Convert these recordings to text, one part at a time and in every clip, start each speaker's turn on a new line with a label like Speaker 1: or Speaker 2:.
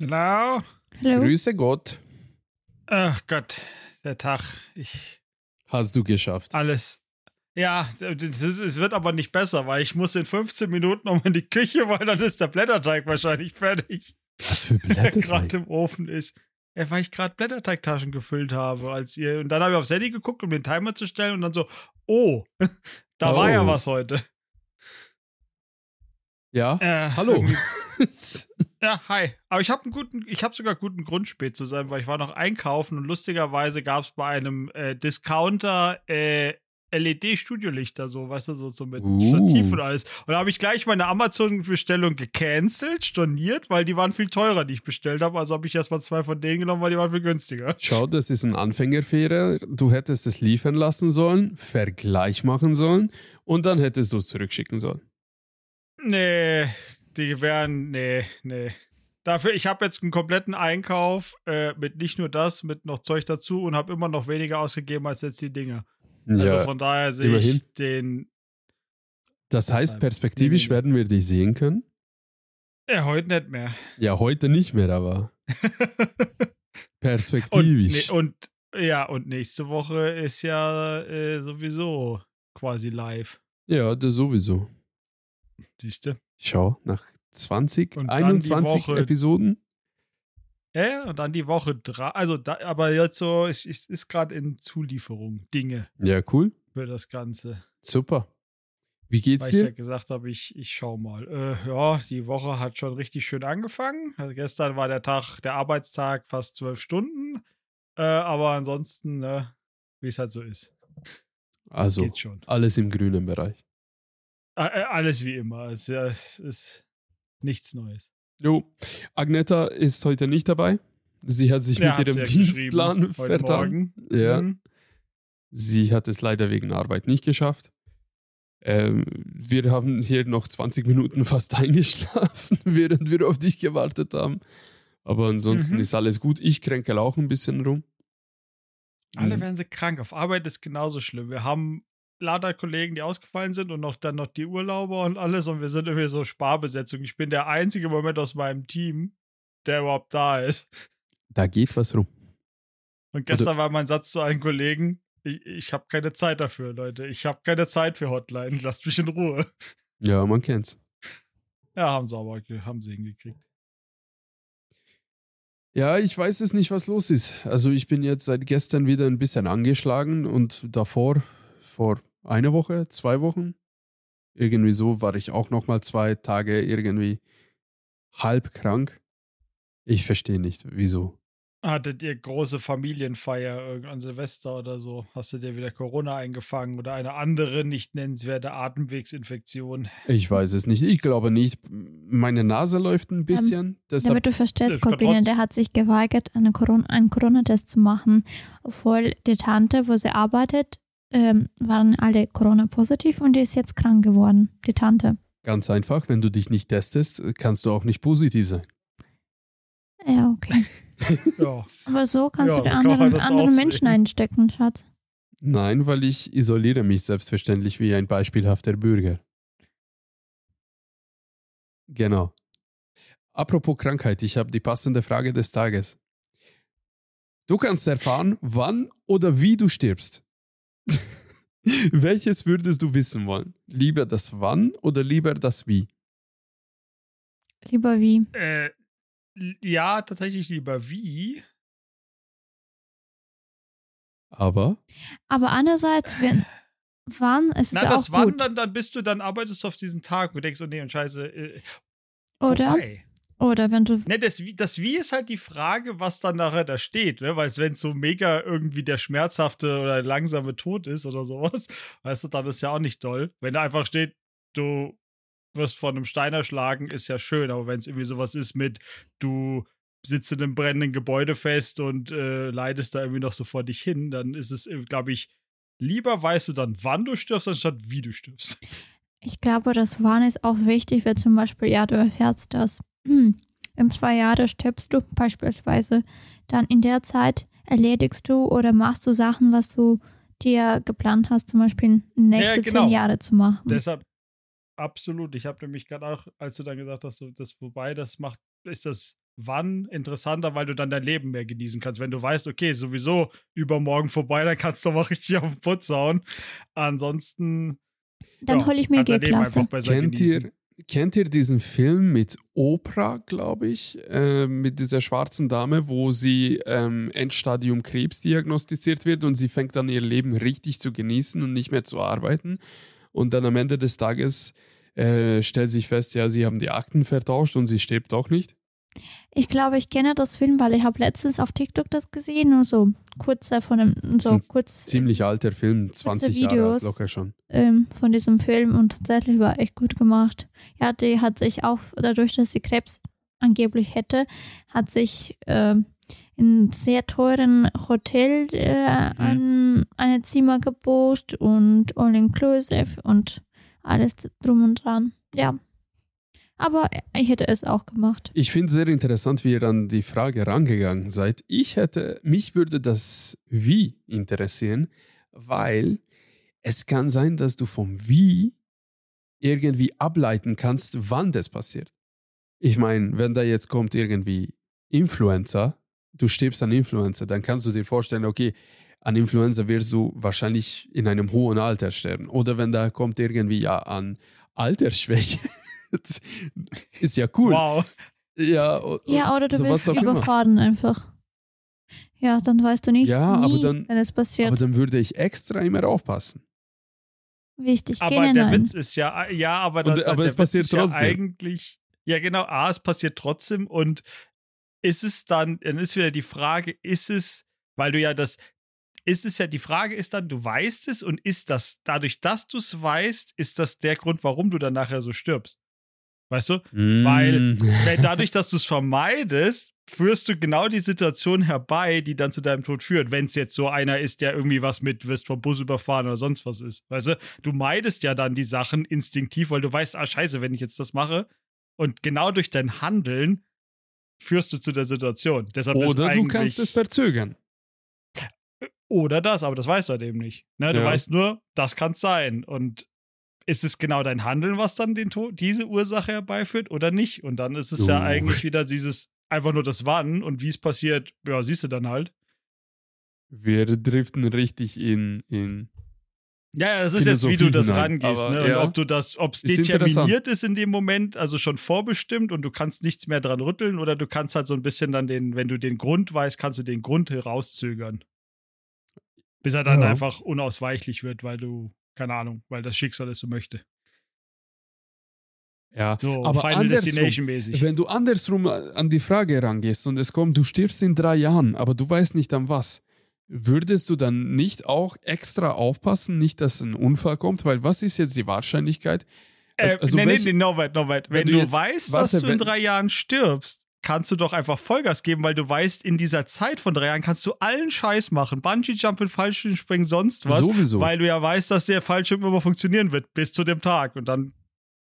Speaker 1: Hallo?
Speaker 2: Hallo?
Speaker 3: Grüße Gott.
Speaker 1: Ach Gott, der Tag. Ich.
Speaker 3: Hast du geschafft.
Speaker 1: Alles. Ja, es wird aber nicht besser, weil ich muss in 15 Minuten noch in die Küche, weil dann ist der Blätterteig wahrscheinlich fertig.
Speaker 3: Was für
Speaker 1: Der
Speaker 3: Blätter?
Speaker 1: gerade im Ofen ist. Ja, weil ich gerade Blätterteigtaschen gefüllt habe, als ihr. Und dann habe ich aufs Handy geguckt, um den Timer zu stellen und dann so, oh, da war ja
Speaker 3: Oh.
Speaker 1: was heute.
Speaker 3: Ja.
Speaker 1: Äh,
Speaker 3: Hallo.
Speaker 1: Ja, hi. Aber ich habe einen guten, ich habe sogar guten Grund, spät zu sein, weil ich war noch einkaufen und lustigerweise gab es bei einem äh, Discounter äh, LED-Studiolichter, so, weißt du, so, so mit
Speaker 3: Uh.
Speaker 1: Stativ und alles. Und da habe ich gleich meine Amazon-Bestellung gecancelt, storniert, weil die waren viel teurer, die ich bestellt habe. Also habe ich erstmal zwei von denen genommen, weil die waren viel günstiger.
Speaker 3: Schau, das ist ein Anfängerfehler. Du hättest es liefern lassen sollen, Vergleich machen sollen und dann hättest du es zurückschicken sollen.
Speaker 1: Nee, die wären, nee, nee. Dafür, ich habe jetzt einen kompletten Einkauf äh, mit nicht nur das, mit noch Zeug dazu und habe immer noch weniger ausgegeben als jetzt die Dinge. Also
Speaker 3: ja,
Speaker 1: von daher sehe
Speaker 3: immerhin.
Speaker 1: ich den.
Speaker 3: das heißt, perspektivisch werden wir dich sehen können.
Speaker 1: Ja, heute nicht mehr.
Speaker 3: Ja, heute nicht mehr, aber
Speaker 1: und,
Speaker 3: perspektivisch.
Speaker 1: nee, und ja, und nächste Woche ist ja äh, sowieso quasi live.
Speaker 3: ja, das sowieso.
Speaker 1: Siehst du?
Speaker 3: Schau, nach 20,
Speaker 1: Und dann die
Speaker 3: 21
Speaker 1: Woche-
Speaker 3: Episoden.
Speaker 1: Ja, ja, und dann die Woche drei. Also, da, aber jetzt so, es ist, ist gerade in Zulieferung Dinge
Speaker 3: Ja, cool.
Speaker 1: für das Ganze.
Speaker 3: Super. Wie geht's
Speaker 1: Weil ich ja
Speaker 3: dir?
Speaker 1: gesagt habe, ich, ich schau mal. Äh, ja, die Woche hat schon richtig schön angefangen. Also gestern war der Tag, der Arbeitstag fast zwölf Stunden. Äh, aber ansonsten, ne, wie es halt so ist.
Speaker 3: Also, alles im grünen Bereich.
Speaker 1: Äh, alles wie immer. Es, es ist nichts Neues.
Speaker 3: Jo, Agneta ist heute nicht dabei. Sie hat sich
Speaker 1: Ja,
Speaker 3: mit
Speaker 1: hat
Speaker 3: ihrem Dienstplan vertan. Ja.
Speaker 1: Mhm.
Speaker 3: Sie hat es leider wegen Arbeit nicht geschafft. Ähm, wir haben hier noch 20 Minuten fast eingeschlafen, während wir auf dich gewartet haben. Aber ansonsten
Speaker 1: Mhm.
Speaker 3: ist alles gut. Ich kränkel auch ein bisschen rum.
Speaker 1: Alle
Speaker 3: Mhm.
Speaker 1: werden sie krank. Auf Arbeit ist genauso schlimm. Wir haben lauter Kollegen, die ausgefallen sind und noch dann noch die Urlauber und alles und wir sind irgendwie so Sparbesetzung. Ich bin der einzige Moment aus meinem Team, der überhaupt da ist.
Speaker 3: Da geht was rum.
Speaker 1: Und gestern war mein Satz zu allen Kollegen, ich, ich habe keine Zeit dafür, Leute. Ich habe keine Zeit für Hotline. Lasst mich in Ruhe.
Speaker 3: Ja, man kennt's.
Speaker 1: Ja, haben sie aber haben sie hingekriegt.
Speaker 3: Ja, ich weiß es nicht, was los ist. Also ich bin jetzt seit gestern wieder ein bisschen angeschlagen und davor, vor einer Woche, zwei Wochen, irgendwie so war ich auch noch mal zwei Tage irgendwie halb krank. Ich verstehe nicht, wieso.
Speaker 1: Hattet ihr große Familienfeier irgendwann Silvester oder so? Hast du dir wieder Corona eingefangen oder eine andere nicht nennenswerte Atemwegsinfektion?
Speaker 3: Ich weiß es nicht. Ich glaube nicht. Meine Nase läuft ein bisschen. deshalb,
Speaker 2: Damit du verstehst, Corbinian, der hat sich geweigert, eine Corona, einen Corona-Test zu machen, obwohl die Tante, wo sie arbeitet, ähm, waren alle Corona-positiv und die ist jetzt krank geworden, die Tante.
Speaker 3: ganz einfach, wenn du dich nicht testest, kannst du auch nicht positiv sein.
Speaker 2: Ja, okay.
Speaker 1: Ja.
Speaker 2: Aber so kannst
Speaker 1: Ja,
Speaker 2: du die
Speaker 1: so
Speaker 2: anderen, anderen. Menschen einstecken, Schatz.
Speaker 3: Nein, weil ich isoliere mich selbstverständlich wie ein beispielhafter Bürger. Genau. Apropos Krankheit, ich habe die passende Frage des Tages. Du kannst erfahren, wann oder wie du stirbst. Welches würdest du wissen wollen? Lieber das Wann oder lieber das Wie?
Speaker 2: Lieber wie.
Speaker 1: Äh, ja, tatsächlich lieber wie.
Speaker 3: Aber
Speaker 2: Aber andererseits, wenn, wann, es ist
Speaker 1: Na,
Speaker 2: ja
Speaker 1: das
Speaker 2: auch
Speaker 1: wann,
Speaker 2: gut.
Speaker 1: dann, dann bist du, dann arbeitest du auf diesen Tag und denkst, oh nee, und scheiße, äh,
Speaker 2: Oder?
Speaker 1: vorbei.
Speaker 2: Oder wenn du,
Speaker 1: Ne, das, Wie- das Wie ist halt die Frage, was dann nachher da steht, ne? Weil wenn so mega irgendwie der schmerzhafte oder langsame Tod ist oder sowas, weißt du, dann ist ja auch nicht toll. Wenn da einfach steht, du wirst von einem Stein erschlagen, ist ja schön, aber wenn es irgendwie sowas ist mit, du sitzt in einem brennenden Gebäude fest und äh, leidest da irgendwie noch so vor dich hin, dann ist es, glaube ich, lieber weißt du dann, wann du stirbst, anstatt wie du stirbst.
Speaker 2: ich glaube, das Wann ist auch wichtig, weil zum Beispiel, ja, du erfährst das. Hm, in zwei Jahren stirbst du beispielsweise. Dann in der Zeit erledigst du oder machst du Sachen, was du dir geplant hast, zum Beispiel nächste
Speaker 1: genau.
Speaker 2: zehn Jahre zu machen.
Speaker 1: Deshalb, absolut. Ich habe nämlich gerade auch, als du dann gesagt hast, das wobei, das macht, ist das wann interessanter, weil du dann dein Leben mehr genießen kannst. Wenn du weißt, okay, sowieso übermorgen vorbei, dann kannst du mal richtig auf den Putz hauen. Ansonsten.
Speaker 2: Dann
Speaker 1: ja,
Speaker 2: hole ich mir G-Klasse.
Speaker 3: Kennt
Speaker 1: genießen.
Speaker 3: ihr, kennt ihr diesen Film mit Oprah, glaube ich, äh, mit dieser schwarzen Dame, wo sie ähm, Endstadium Krebs diagnostiziert wird und sie fängt dann ihr Leben richtig zu genießen und nicht mehr zu arbeiten. Und dann am Ende des Tages äh, stellt sich fest, ja, sie haben die Akten vertauscht und sie stirbt doch nicht.
Speaker 2: Ich glaube, ich kenne das Film, weil ich habe letztens auf TikTok das gesehen und so kurz davon, einem- so kurz
Speaker 3: Ziemlich alter Film, 20 Jahre alt,
Speaker 2: Videos.
Speaker 3: locker schon.
Speaker 2: ähm, von diesem Film und tatsächlich war echt gut gemacht. Ja, die hat sich auch, dadurch, dass sie Krebs angeblich hätte, hat sich ähm, in einem sehr teuren Hotel äh, ein, eine Zimmer gebucht und all-inclusive und alles drum und dran. Ja. Aber ich hätte es auch gemacht.
Speaker 3: Ich finde es sehr interessant, wie ihr an die Frage rangegangen seid. Ich hätte, mich würde das Wie interessieren, weil es kann sein, dass du vom Wie irgendwie ableiten kannst, wann das passiert. Ich meine, wenn da jetzt kommt irgendwie Influencer, du stirbst an Influencer, dann kannst du dir vorstellen, okay, an Influenza wirst du wahrscheinlich in einem hohen Alter sterben. Oder wenn da kommt irgendwie ja an Altersschwäche. Ist ja cool.
Speaker 1: Wow.
Speaker 3: Ja,
Speaker 2: Ja, oder du
Speaker 3: oder
Speaker 2: wirst
Speaker 3: immer.
Speaker 2: überfahren einfach. Ja, dann weißt du nicht,
Speaker 3: Ja, aber
Speaker 2: nie,
Speaker 3: dann-
Speaker 2: wenn es passiert.
Speaker 3: Aber dann würde ich extra immer aufpassen.
Speaker 2: Wichtig,
Speaker 1: Aber der
Speaker 2: hinein.
Speaker 1: Witz ist ja, ja, aber,
Speaker 3: Und-
Speaker 1: das,
Speaker 3: aber
Speaker 1: der
Speaker 3: es
Speaker 1: Witz
Speaker 3: passiert
Speaker 1: ist ja
Speaker 3: trotzdem.
Speaker 1: eigentlich, ja genau, A, es passiert trotzdem und ist es dann, dann ist wieder die Frage, ist es, weil du ja das, ist es ja, die Frage ist dann, du weißt es und ist das, dadurch, dass du es weißt, ist das der Grund, warum du dann nachher so stirbst. Weißt du? Weil-
Speaker 3: Mm.
Speaker 1: Weil dadurch, dass du es vermeidest, führst du genau die Situation herbei, die dann zu deinem Tod führt. Wenn es jetzt so einer ist, der irgendwie was mit, wirst vom Bus überfahren oder sonst was ist. Weißt du? Du meidest ja dann die Sachen instinktiv, weil du weißt, ah, scheiße, wenn ich jetzt das mache. Und genau durch dein Handeln führst du zu der Situation. Deshalb
Speaker 3: Oder du kannst es verzögern.
Speaker 1: Oder das, aber das weißt du halt eben nicht. Ne? Du
Speaker 3: Ja.
Speaker 1: weißt nur, das kann sein. Und ist es genau dein Handeln, was dann den Tod, diese Ursache herbeiführt oder nicht? Und dann ist es ja
Speaker 3: Uh.
Speaker 1: eigentlich wieder dieses, einfach nur das Wann und wie es passiert, ja, siehst du dann halt.
Speaker 3: Wir driften richtig in, in
Speaker 1: Ja, ja, das ist jetzt, wie du das rangehst,
Speaker 3: aber
Speaker 1: ne? Und
Speaker 3: ja.
Speaker 1: ob du das, ob es determiniert ist in dem Moment, also schon vorbestimmt und du kannst nichts mehr dran rütteln, oder du kannst halt so ein bisschen dann den, wenn du den Grund weißt, kannst du den Grund herauszögern. Bis er dann
Speaker 3: Ja.
Speaker 1: einfach unausweichlich wird, weil du, keine Ahnung, weil das Schicksal es so möchte.
Speaker 3: ja.
Speaker 1: So,
Speaker 3: Aber
Speaker 1: Final
Speaker 3: andersrum,
Speaker 1: Destination mäßig.
Speaker 3: Wenn du andersrum an die Frage rangehst und es kommt, du stirbst in drei Jahren, aber du weißt nicht an was, würdest du dann nicht auch extra aufpassen, nicht, dass ein Unfall kommt? Weil was ist jetzt die Wahrscheinlichkeit?
Speaker 1: Äh,
Speaker 3: also
Speaker 1: nee, nee,
Speaker 3: welche-
Speaker 1: nee, no weit, no weit. Wenn,
Speaker 3: wenn
Speaker 1: du,
Speaker 3: du jetzt-
Speaker 1: weißt,
Speaker 3: warte,
Speaker 1: dass du in
Speaker 3: wenn-
Speaker 1: drei Jahren stirbst, kannst du doch einfach Vollgas geben, weil du weißt, in dieser Zeit von drei Jahren kannst du allen Scheiß machen. Bungee-Jumping, Fallschirmspringen, sonst was.
Speaker 3: Sowieso.
Speaker 1: Weil du ja weißt, dass der Fallschirm immer funktionieren wird, bis zu dem Tag und dann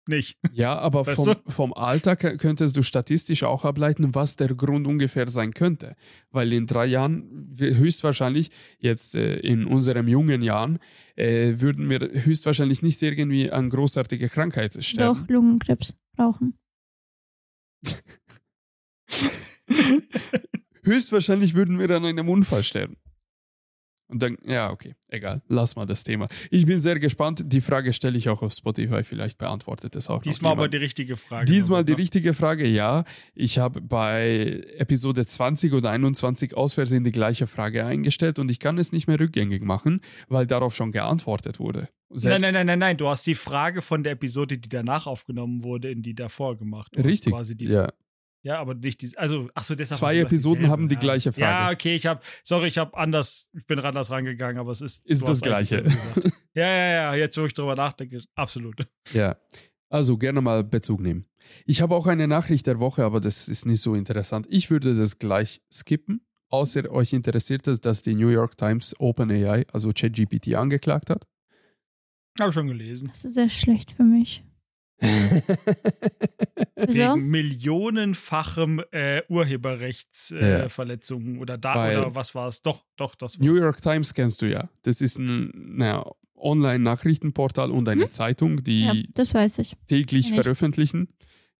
Speaker 1: nicht.
Speaker 3: Ja, aber
Speaker 1: Weißt
Speaker 3: vom, vom Alter könntest du statistisch auch ableiten, was der Grund ungefähr sein könnte. Weil in drei Jahren höchstwahrscheinlich, jetzt äh, in unseren jungen Jahren, äh, würden wir höchstwahrscheinlich nicht irgendwie an großartige Krankheit sterben.
Speaker 2: Doch, Lungenkrebs brauchen.
Speaker 3: höchstwahrscheinlich würden wir an einem Unfall sterben. Und dann, ja, okay, egal, lass mal das Thema. Ich bin sehr gespannt. Die Frage stelle ich auch auf Spotify, vielleicht beantwortet es auch
Speaker 1: Diesmal aber die richtige Frage.
Speaker 3: Diesmal die
Speaker 1: ne?
Speaker 3: richtige Frage, ja. Ich habe bei Episode 20 oder 21 aus Versehen die gleiche Frage eingestellt und ich kann es nicht mehr rückgängig machen, weil darauf schon geantwortet wurde.
Speaker 1: Nein,
Speaker 3: Selbst-
Speaker 1: nein, nein, nein, nein. Du hast die Frage von der Episode, die danach aufgenommen wurde, in die davor gemacht. Du
Speaker 3: Richtig.
Speaker 1: Quasi die,
Speaker 3: ja.
Speaker 1: Ja, aber nicht die. Also, achso, deshalb.
Speaker 3: Zwei Episoden haben die
Speaker 1: ja.
Speaker 3: gleiche Frage.
Speaker 1: Ja, okay, ich habe. Sorry, ich habe anders. Ich bin anders rangegangen, aber es ist.
Speaker 3: Ist das Gleiche.
Speaker 1: ja, ja, ja. Jetzt, wo ich drüber nachdenke, absolut.
Speaker 3: ja. Also gerne mal Bezug nehmen. Ich habe auch eine Nachricht der Woche, aber das ist nicht so interessant. Ich würde das gleich skippen, außer euch interessiert es, dass die New York Times OpenAI, also ChatGPT, angeklagt hat.
Speaker 1: Habe schon gelesen.
Speaker 2: Das ist sehr schlecht für mich.
Speaker 1: Wegen millionenfachem äh, Urheberrechtsverletzungen äh,
Speaker 3: Ja.
Speaker 1: Oder da
Speaker 3: Weil-
Speaker 1: oder was war es? Doch, doch, das war's.
Speaker 3: New York Times kennst du ja. Das ist ein naja, Online-Nachrichtenportal und eine Zeitung, die
Speaker 2: Ja, das weiß ich.
Speaker 3: täglich
Speaker 2: ich.
Speaker 3: veröffentlichen.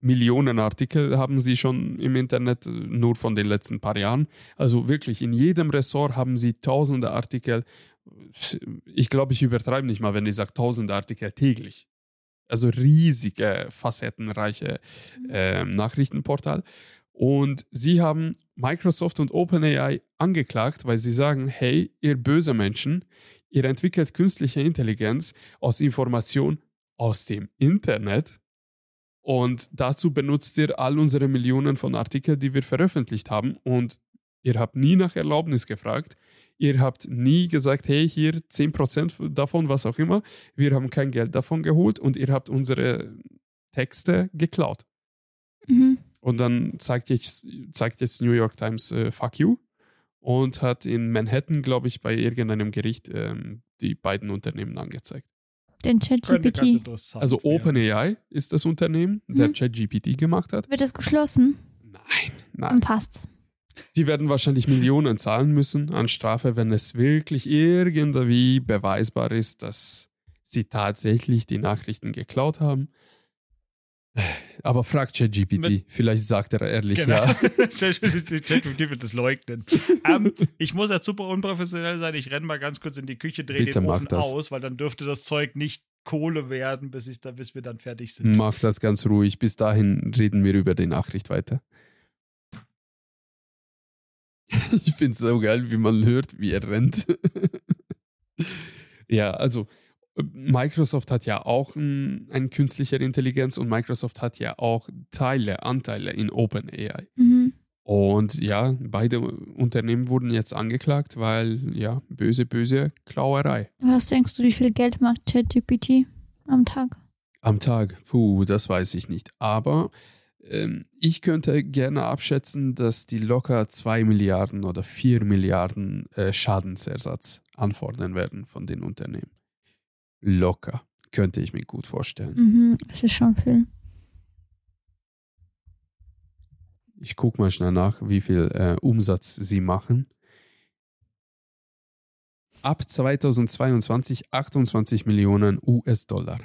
Speaker 3: Millionen Artikel haben sie schon im Internet, nur von den letzten paar Jahren. Also wirklich, in jedem Ressort haben sie tausende Artikel. Ich glaube, ich übertreibe nicht mal, wenn ich sage tausende Artikel täglich. Also riesige, facettenreiche äh, Nachrichtenportal. Und sie haben Microsoft und OpenAI angeklagt, weil sie sagen, hey, ihr böse Menschen, ihr entwickelt künstliche Intelligenz aus Information aus dem Internet und dazu benutzt ihr all unsere Millionen von Artikeln, die wir veröffentlicht haben. Und ihr habt nie nach Erlaubnis gefragt. Ihr habt nie gesagt, hey, hier 10% davon, was auch immer. Wir haben kein Geld davon geholt und ihr habt unsere Texte geklaut.
Speaker 2: Mhm.
Speaker 3: Und dann zeigt jetzt, zeigt jetzt New York Times äh, Fuck you und hat in Manhattan, glaube ich, bei irgendeinem Gericht ähm, die beiden Unternehmen angezeigt.
Speaker 2: Den ChatGPT.
Speaker 3: Also. OpenAI ist das Unternehmen, der
Speaker 2: Mhm.
Speaker 3: ChatGPT gemacht hat.
Speaker 2: Wird es geschlossen?
Speaker 3: Nein,
Speaker 2: Dann
Speaker 3: nein.
Speaker 2: passt's.
Speaker 3: Die werden wahrscheinlich Millionen zahlen müssen an Strafe, wenn es wirklich irgendwie beweisbar ist, dass sie tatsächlich die Nachrichten geklaut haben. Aber fragt ChatGPT, vielleicht sagt er ehrlich
Speaker 1: Genau.
Speaker 3: ja.
Speaker 1: ChatGPT wird das leugnen. ähm, ich muss jetzt super unprofessionell sein. Ich renne mal ganz kurz in die Küche, drehe den Ofen
Speaker 3: das.
Speaker 1: aus, weil dann dürfte das Zeug nicht Kohle werden, bis, ich da, bis wir dann fertig sind.
Speaker 3: Mach das ganz ruhig. Bis dahin reden wir über die Nachricht weiter. Ich finde es so geil, wie man hört, wie er rennt. ja, also Microsoft hat ja auch ein, eine künstliche Intelligenz und Microsoft hat ja auch Teile, Anteile in OpenAI.
Speaker 2: Mhm.
Speaker 3: Und ja, beide Unternehmen wurden jetzt angeklagt, weil ja, böse, böse Klauerei.
Speaker 2: Was denkst du, wie viel Geld macht ChatGPT am Tag?
Speaker 3: Am Tag, puh, das weiß ich nicht. Aber ich könnte gerne abschätzen, dass die locker 2 Milliarden oder 4 Milliarden äh, Schadensersatz anfordern werden von den Unternehmen. Locker, könnte ich mir gut vorstellen.
Speaker 2: Mhm. Das ist schon viel.
Speaker 3: Ich gucke mal schnell nach, wie viel äh, Umsatz sie machen. Ab 2022 28 Millionen US-Dollar.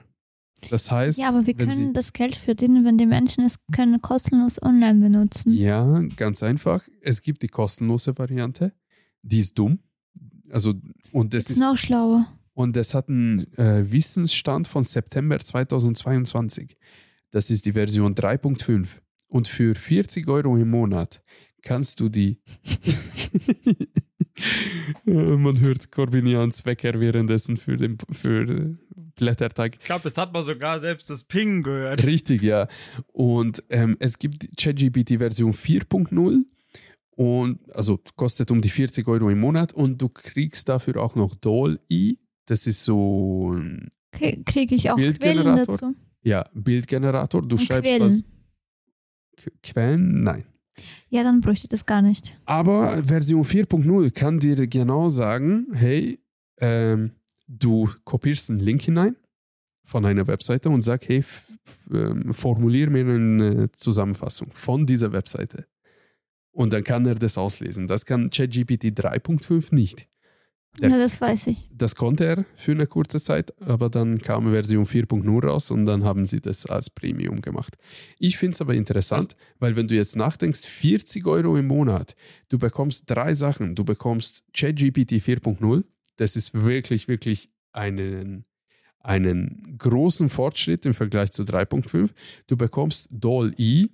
Speaker 3: Das heißt,
Speaker 2: Ja, aber wir können
Speaker 3: sie
Speaker 2: das Geld verdienen, wenn die Menschen es können kostenlos online benutzen.
Speaker 3: Ja, ganz einfach. Es gibt die kostenlose Variante. Die ist dumm. Also, und das, ist,
Speaker 2: noch schlauer.
Speaker 3: und das hat einen äh, Wissensstand von September 2022. Das ist die Version 3.5. Und für 40 Euro im Monat kannst du die. Man hört Corbinians Wecker währenddessen für den für Blättertag.
Speaker 1: Ich glaube, das hat man sogar selbst das Ping gehört.
Speaker 3: Richtig, ja. Und ähm, es gibt ChatGPT Version 4.0 und also kostet um die 40 Euro im Monat und du kriegst dafür auch noch Doll-E. Das ist so ein
Speaker 2: Kriege ich auch Quellen
Speaker 3: Bildgenerator?
Speaker 2: dazu?
Speaker 3: ja, Bildgenerator. Du
Speaker 2: Und
Speaker 3: schreibst
Speaker 2: Quellen.
Speaker 3: was. Qu- Quellen? Nein.
Speaker 2: Ja, dann bräuchte ich das gar nicht.
Speaker 3: Aber Version 4.0 kann dir genau sagen, hey, ähm, du kopierst einen Link hinein von einer Webseite und sag, hey, ähm, formulier mir eine Zusammenfassung von dieser Webseite. Und dann kann er das auslesen. Das kann ChatGPT 3.5 nicht. Der-
Speaker 2: Ja, das weiß ich.
Speaker 3: Das konnte er für eine kurze Zeit, aber dann kam Version 4.0 raus und dann haben sie das als Premium gemacht. Ich finde es aber interessant, weil wenn du jetzt nachdenkst, 40 Euro im Monat, du bekommst drei Sachen. Du bekommst ChatGPT 4.0, das ist wirklich, wirklich einen, einen großen Fortschritt im Vergleich zu 3.5. Du bekommst DALL-E,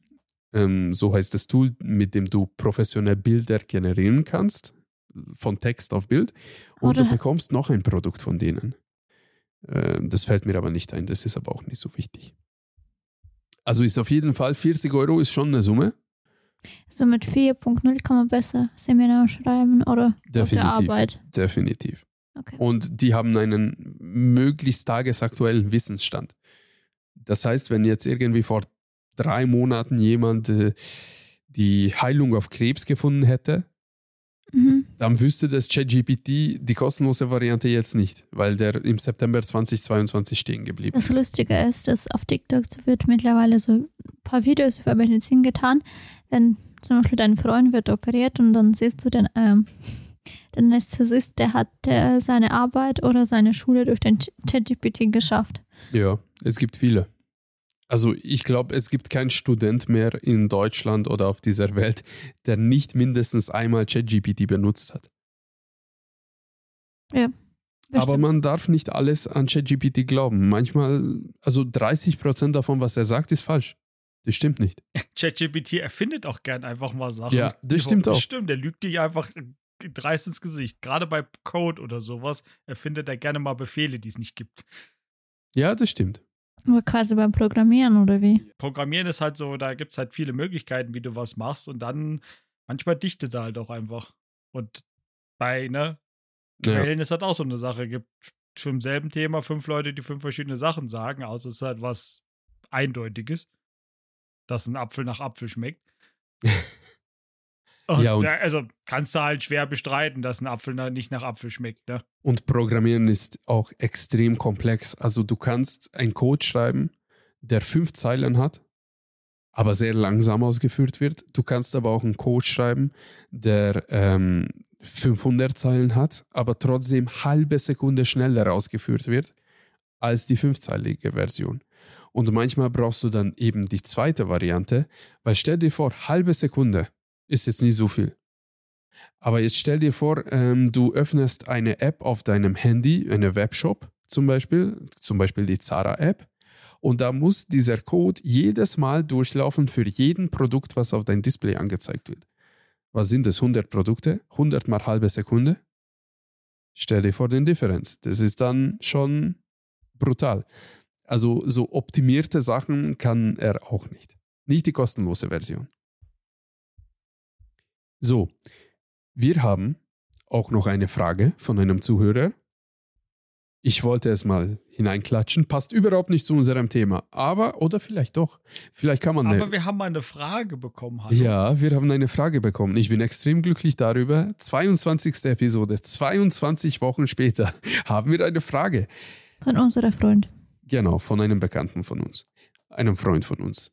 Speaker 3: ähm, so heißt das Tool, mit dem du professionell Bilder generieren kannst, von Text auf Bild. Und
Speaker 2: Oder-
Speaker 3: du bekommst noch ein Produkt von denen. Ähm, das fällt mir aber nicht ein, das ist aber auch nicht so wichtig. Also ist auf jeden Fall 40 Euro ist schon eine Summe.
Speaker 2: So mit 4.0 kann man besser Seminar schreiben oder auf der
Speaker 3: Definitiv.
Speaker 2: Arbeit.
Speaker 3: Definitiv.
Speaker 2: Okay.
Speaker 3: Und die haben einen möglichst tagesaktuellen Wissensstand. Das heißt, wenn jetzt irgendwie vor drei Monaten jemand äh, die Heilung auf Krebs gefunden hätte,
Speaker 2: Mhm.
Speaker 3: dann wüsste das ChatGPT die kostenlose Variante jetzt nicht, weil der im September 2022 stehen geblieben
Speaker 2: Das
Speaker 3: ist.
Speaker 2: Lustige ist, dass auf TikTok wird mittlerweile so ein paar Videos über Medizin getan. Wenn zum Beispiel dein Freund wird operiert und dann siehst du den, ähm, den Anästhesist, der hat äh, seine Arbeit oder seine Schule durch den Ch- ChatGPT geschafft.
Speaker 3: Ja, es gibt viele. Also ich glaube, es gibt keinen Student mehr in Deutschland oder auf dieser Welt, der nicht mindestens einmal ChatGPT benutzt hat.
Speaker 2: Ja.
Speaker 3: Aber man darf nicht alles an ChatGPT glauben. Manchmal, also 30% davon, was er sagt, ist falsch. Das stimmt nicht.
Speaker 1: ChatGPT erfindet auch gern einfach mal Sachen.
Speaker 3: Ja, das stimmt auch.
Speaker 1: Stimmt, der lügt dich einfach dreist ins Gesicht. Gerade bei Code oder sowas erfindet er gerne mal Befehle, die es nicht gibt.
Speaker 3: Ja, das stimmt.
Speaker 2: Nur quasi beim Programmieren oder wie?
Speaker 1: Programmieren ist halt so, da gibt es halt viele Möglichkeiten, wie du was machst und dann manchmal dichtet er halt auch einfach. Und bei, ne,
Speaker 3: Ja.
Speaker 1: Quellen ist halt auch so eine Sache. Gibt zum selben Thema fünf Leute, die fünf verschiedene Sachen sagen, außer es ist halt was Eindeutiges, dass ein Apfel nach Apfel schmeckt. Und,
Speaker 3: Ja, und-
Speaker 1: also kannst du halt schwer bestreiten, dass ein Apfel nicht nach Apfel schmeckt, ne?
Speaker 3: Und Programmieren ist auch extrem komplex. Also du kannst einen Code schreiben, der fünf Zeilen hat, aber sehr langsam ausgeführt wird. Du kannst aber auch einen Code schreiben, der ähm, 500 Zeilen hat, aber trotzdem halbe Sekunde schneller ausgeführt wird als die fünfzeilige Version. Und manchmal brauchst du dann eben die zweite Variante, weil stell dir vor, halbe Sekunde ist jetzt nicht so viel. Aber jetzt stell dir vor, ähm, du öffnest eine App auf deinem Handy, eine Webshop zum Beispiel, zum Beispiel die Zara-App, und da muss dieser Code jedes Mal durchlaufen für jeden Produkt, was auf dein Display angezeigt wird. Was sind das? 100 Produkte? 100 mal halbe Sekunde? Stell dir vor den Differenz. Das ist dann schon brutal. Also so optimierte Sachen kann er auch nicht. Nicht die kostenlose Version. So, wir haben auch noch eine Frage von einem Zuhörer. Ich wollte es mal hineinklatschen, passt überhaupt nicht zu unserem Thema, aber oder vielleicht doch. Vielleicht kann man eine,
Speaker 1: Aber wir haben mal eine Frage bekommen, hallo.
Speaker 3: ja, wir haben eine Frage bekommen. Ich bin extrem glücklich darüber. 22. Episode, 22 Wochen später haben wir eine Frage.
Speaker 2: Von unserer Freund.
Speaker 3: Genau, von einem Bekannten von uns. Einem Freund von uns.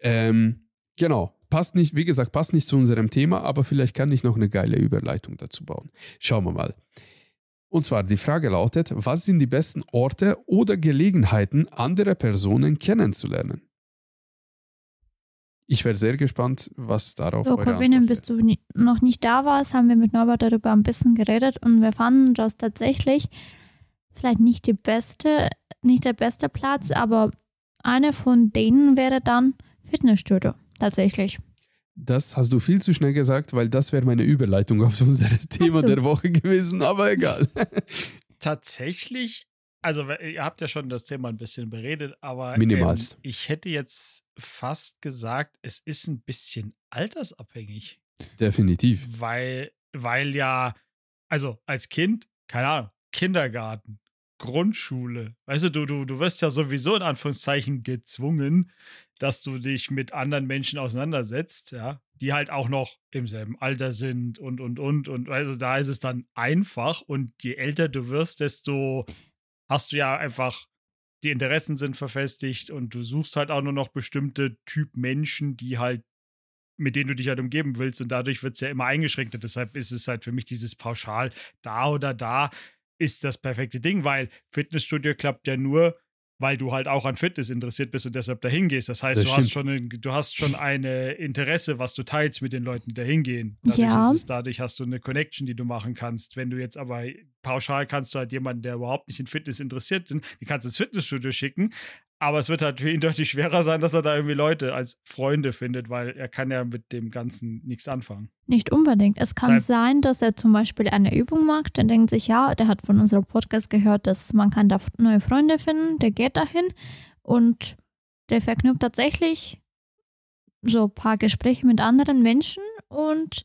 Speaker 3: Ähm, genau, passt nicht, wie gesagt, passt nicht zu unserem Thema, aber vielleicht kann ich noch eine geile Überleitung dazu bauen. Schauen wir mal. Und zwar die Frage lautet, was sind die besten Orte oder Gelegenheiten, andere Personen kennenzulernen? Ich wäre sehr gespannt, was darauf
Speaker 2: So,
Speaker 3: Antwort
Speaker 2: bis du noch nicht da warst, haben wir mit Norbert darüber ein bisschen geredet und wir fanden das tatsächlich vielleicht nicht die beste, nicht der beste Platz, aber eine von denen wäre dann Fitnessstudio. Tatsächlich.
Speaker 3: Das hast du viel zu schnell gesagt, weil das wäre meine Überleitung auf unser Thema
Speaker 2: so.
Speaker 3: der Woche gewesen, aber egal.
Speaker 1: Tatsächlich, also ihr habt ja schon das Thema ein bisschen beredet, aber
Speaker 3: Minimalst.
Speaker 1: Ähm, ich hätte jetzt fast gesagt, es ist ein bisschen altersabhängig,
Speaker 3: Definitiv.
Speaker 1: weil, weil ja, also als Kind, keine Ahnung, Kindergarten, Grundschule, weißt du, du, du, wirst ja sowieso in Anführungszeichen gezwungen, dass du dich mit anderen Menschen auseinandersetzt, ja, die halt auch noch im selben Alter sind und, und, und. Und also da ist es dann einfach und je älter du wirst, desto hast du ja einfach, die Interessen sind verfestigt und du suchst halt auch nur noch bestimmte Typ Menschen, die halt, mit denen du dich halt umgeben willst und dadurch wird es ja immer eingeschränkter. Deshalb ist es halt für mich dieses Pauschal da oder da ist das perfekte Ding, weil Fitnessstudio klappt ja nur, weil du halt auch an Fitness interessiert bist und deshalb dahin gehst. Das heißt,
Speaker 3: Das
Speaker 1: du
Speaker 3: stimmt.
Speaker 1: hast schon ein, du hast schon eine Interesse, was du teilst mit den Leuten, die da hingehen. Dadurch,
Speaker 2: Ja.
Speaker 1: ist es, dadurch hast du eine Connection, die du machen kannst. Wenn du jetzt aber pauschal kannst du halt jemanden, der überhaupt nicht in Fitness interessiert ist, die kannst du ins Fitnessstudio schicken. Aber es wird halt für ihn deutlich schwerer sein, dass er da irgendwie Leute als Freunde findet, weil er kann ja mit dem Ganzen nichts anfangen.
Speaker 2: Nicht unbedingt. Es kann
Speaker 1: Deshalb-
Speaker 2: sein, dass er zum Beispiel eine Übung macht, dann denkt sich, ja, der hat von unserem Podcast gehört, dass man kann da neue Freunde finden, der geht dahin und der verknüpft tatsächlich so ein paar Gespräche mit anderen Menschen und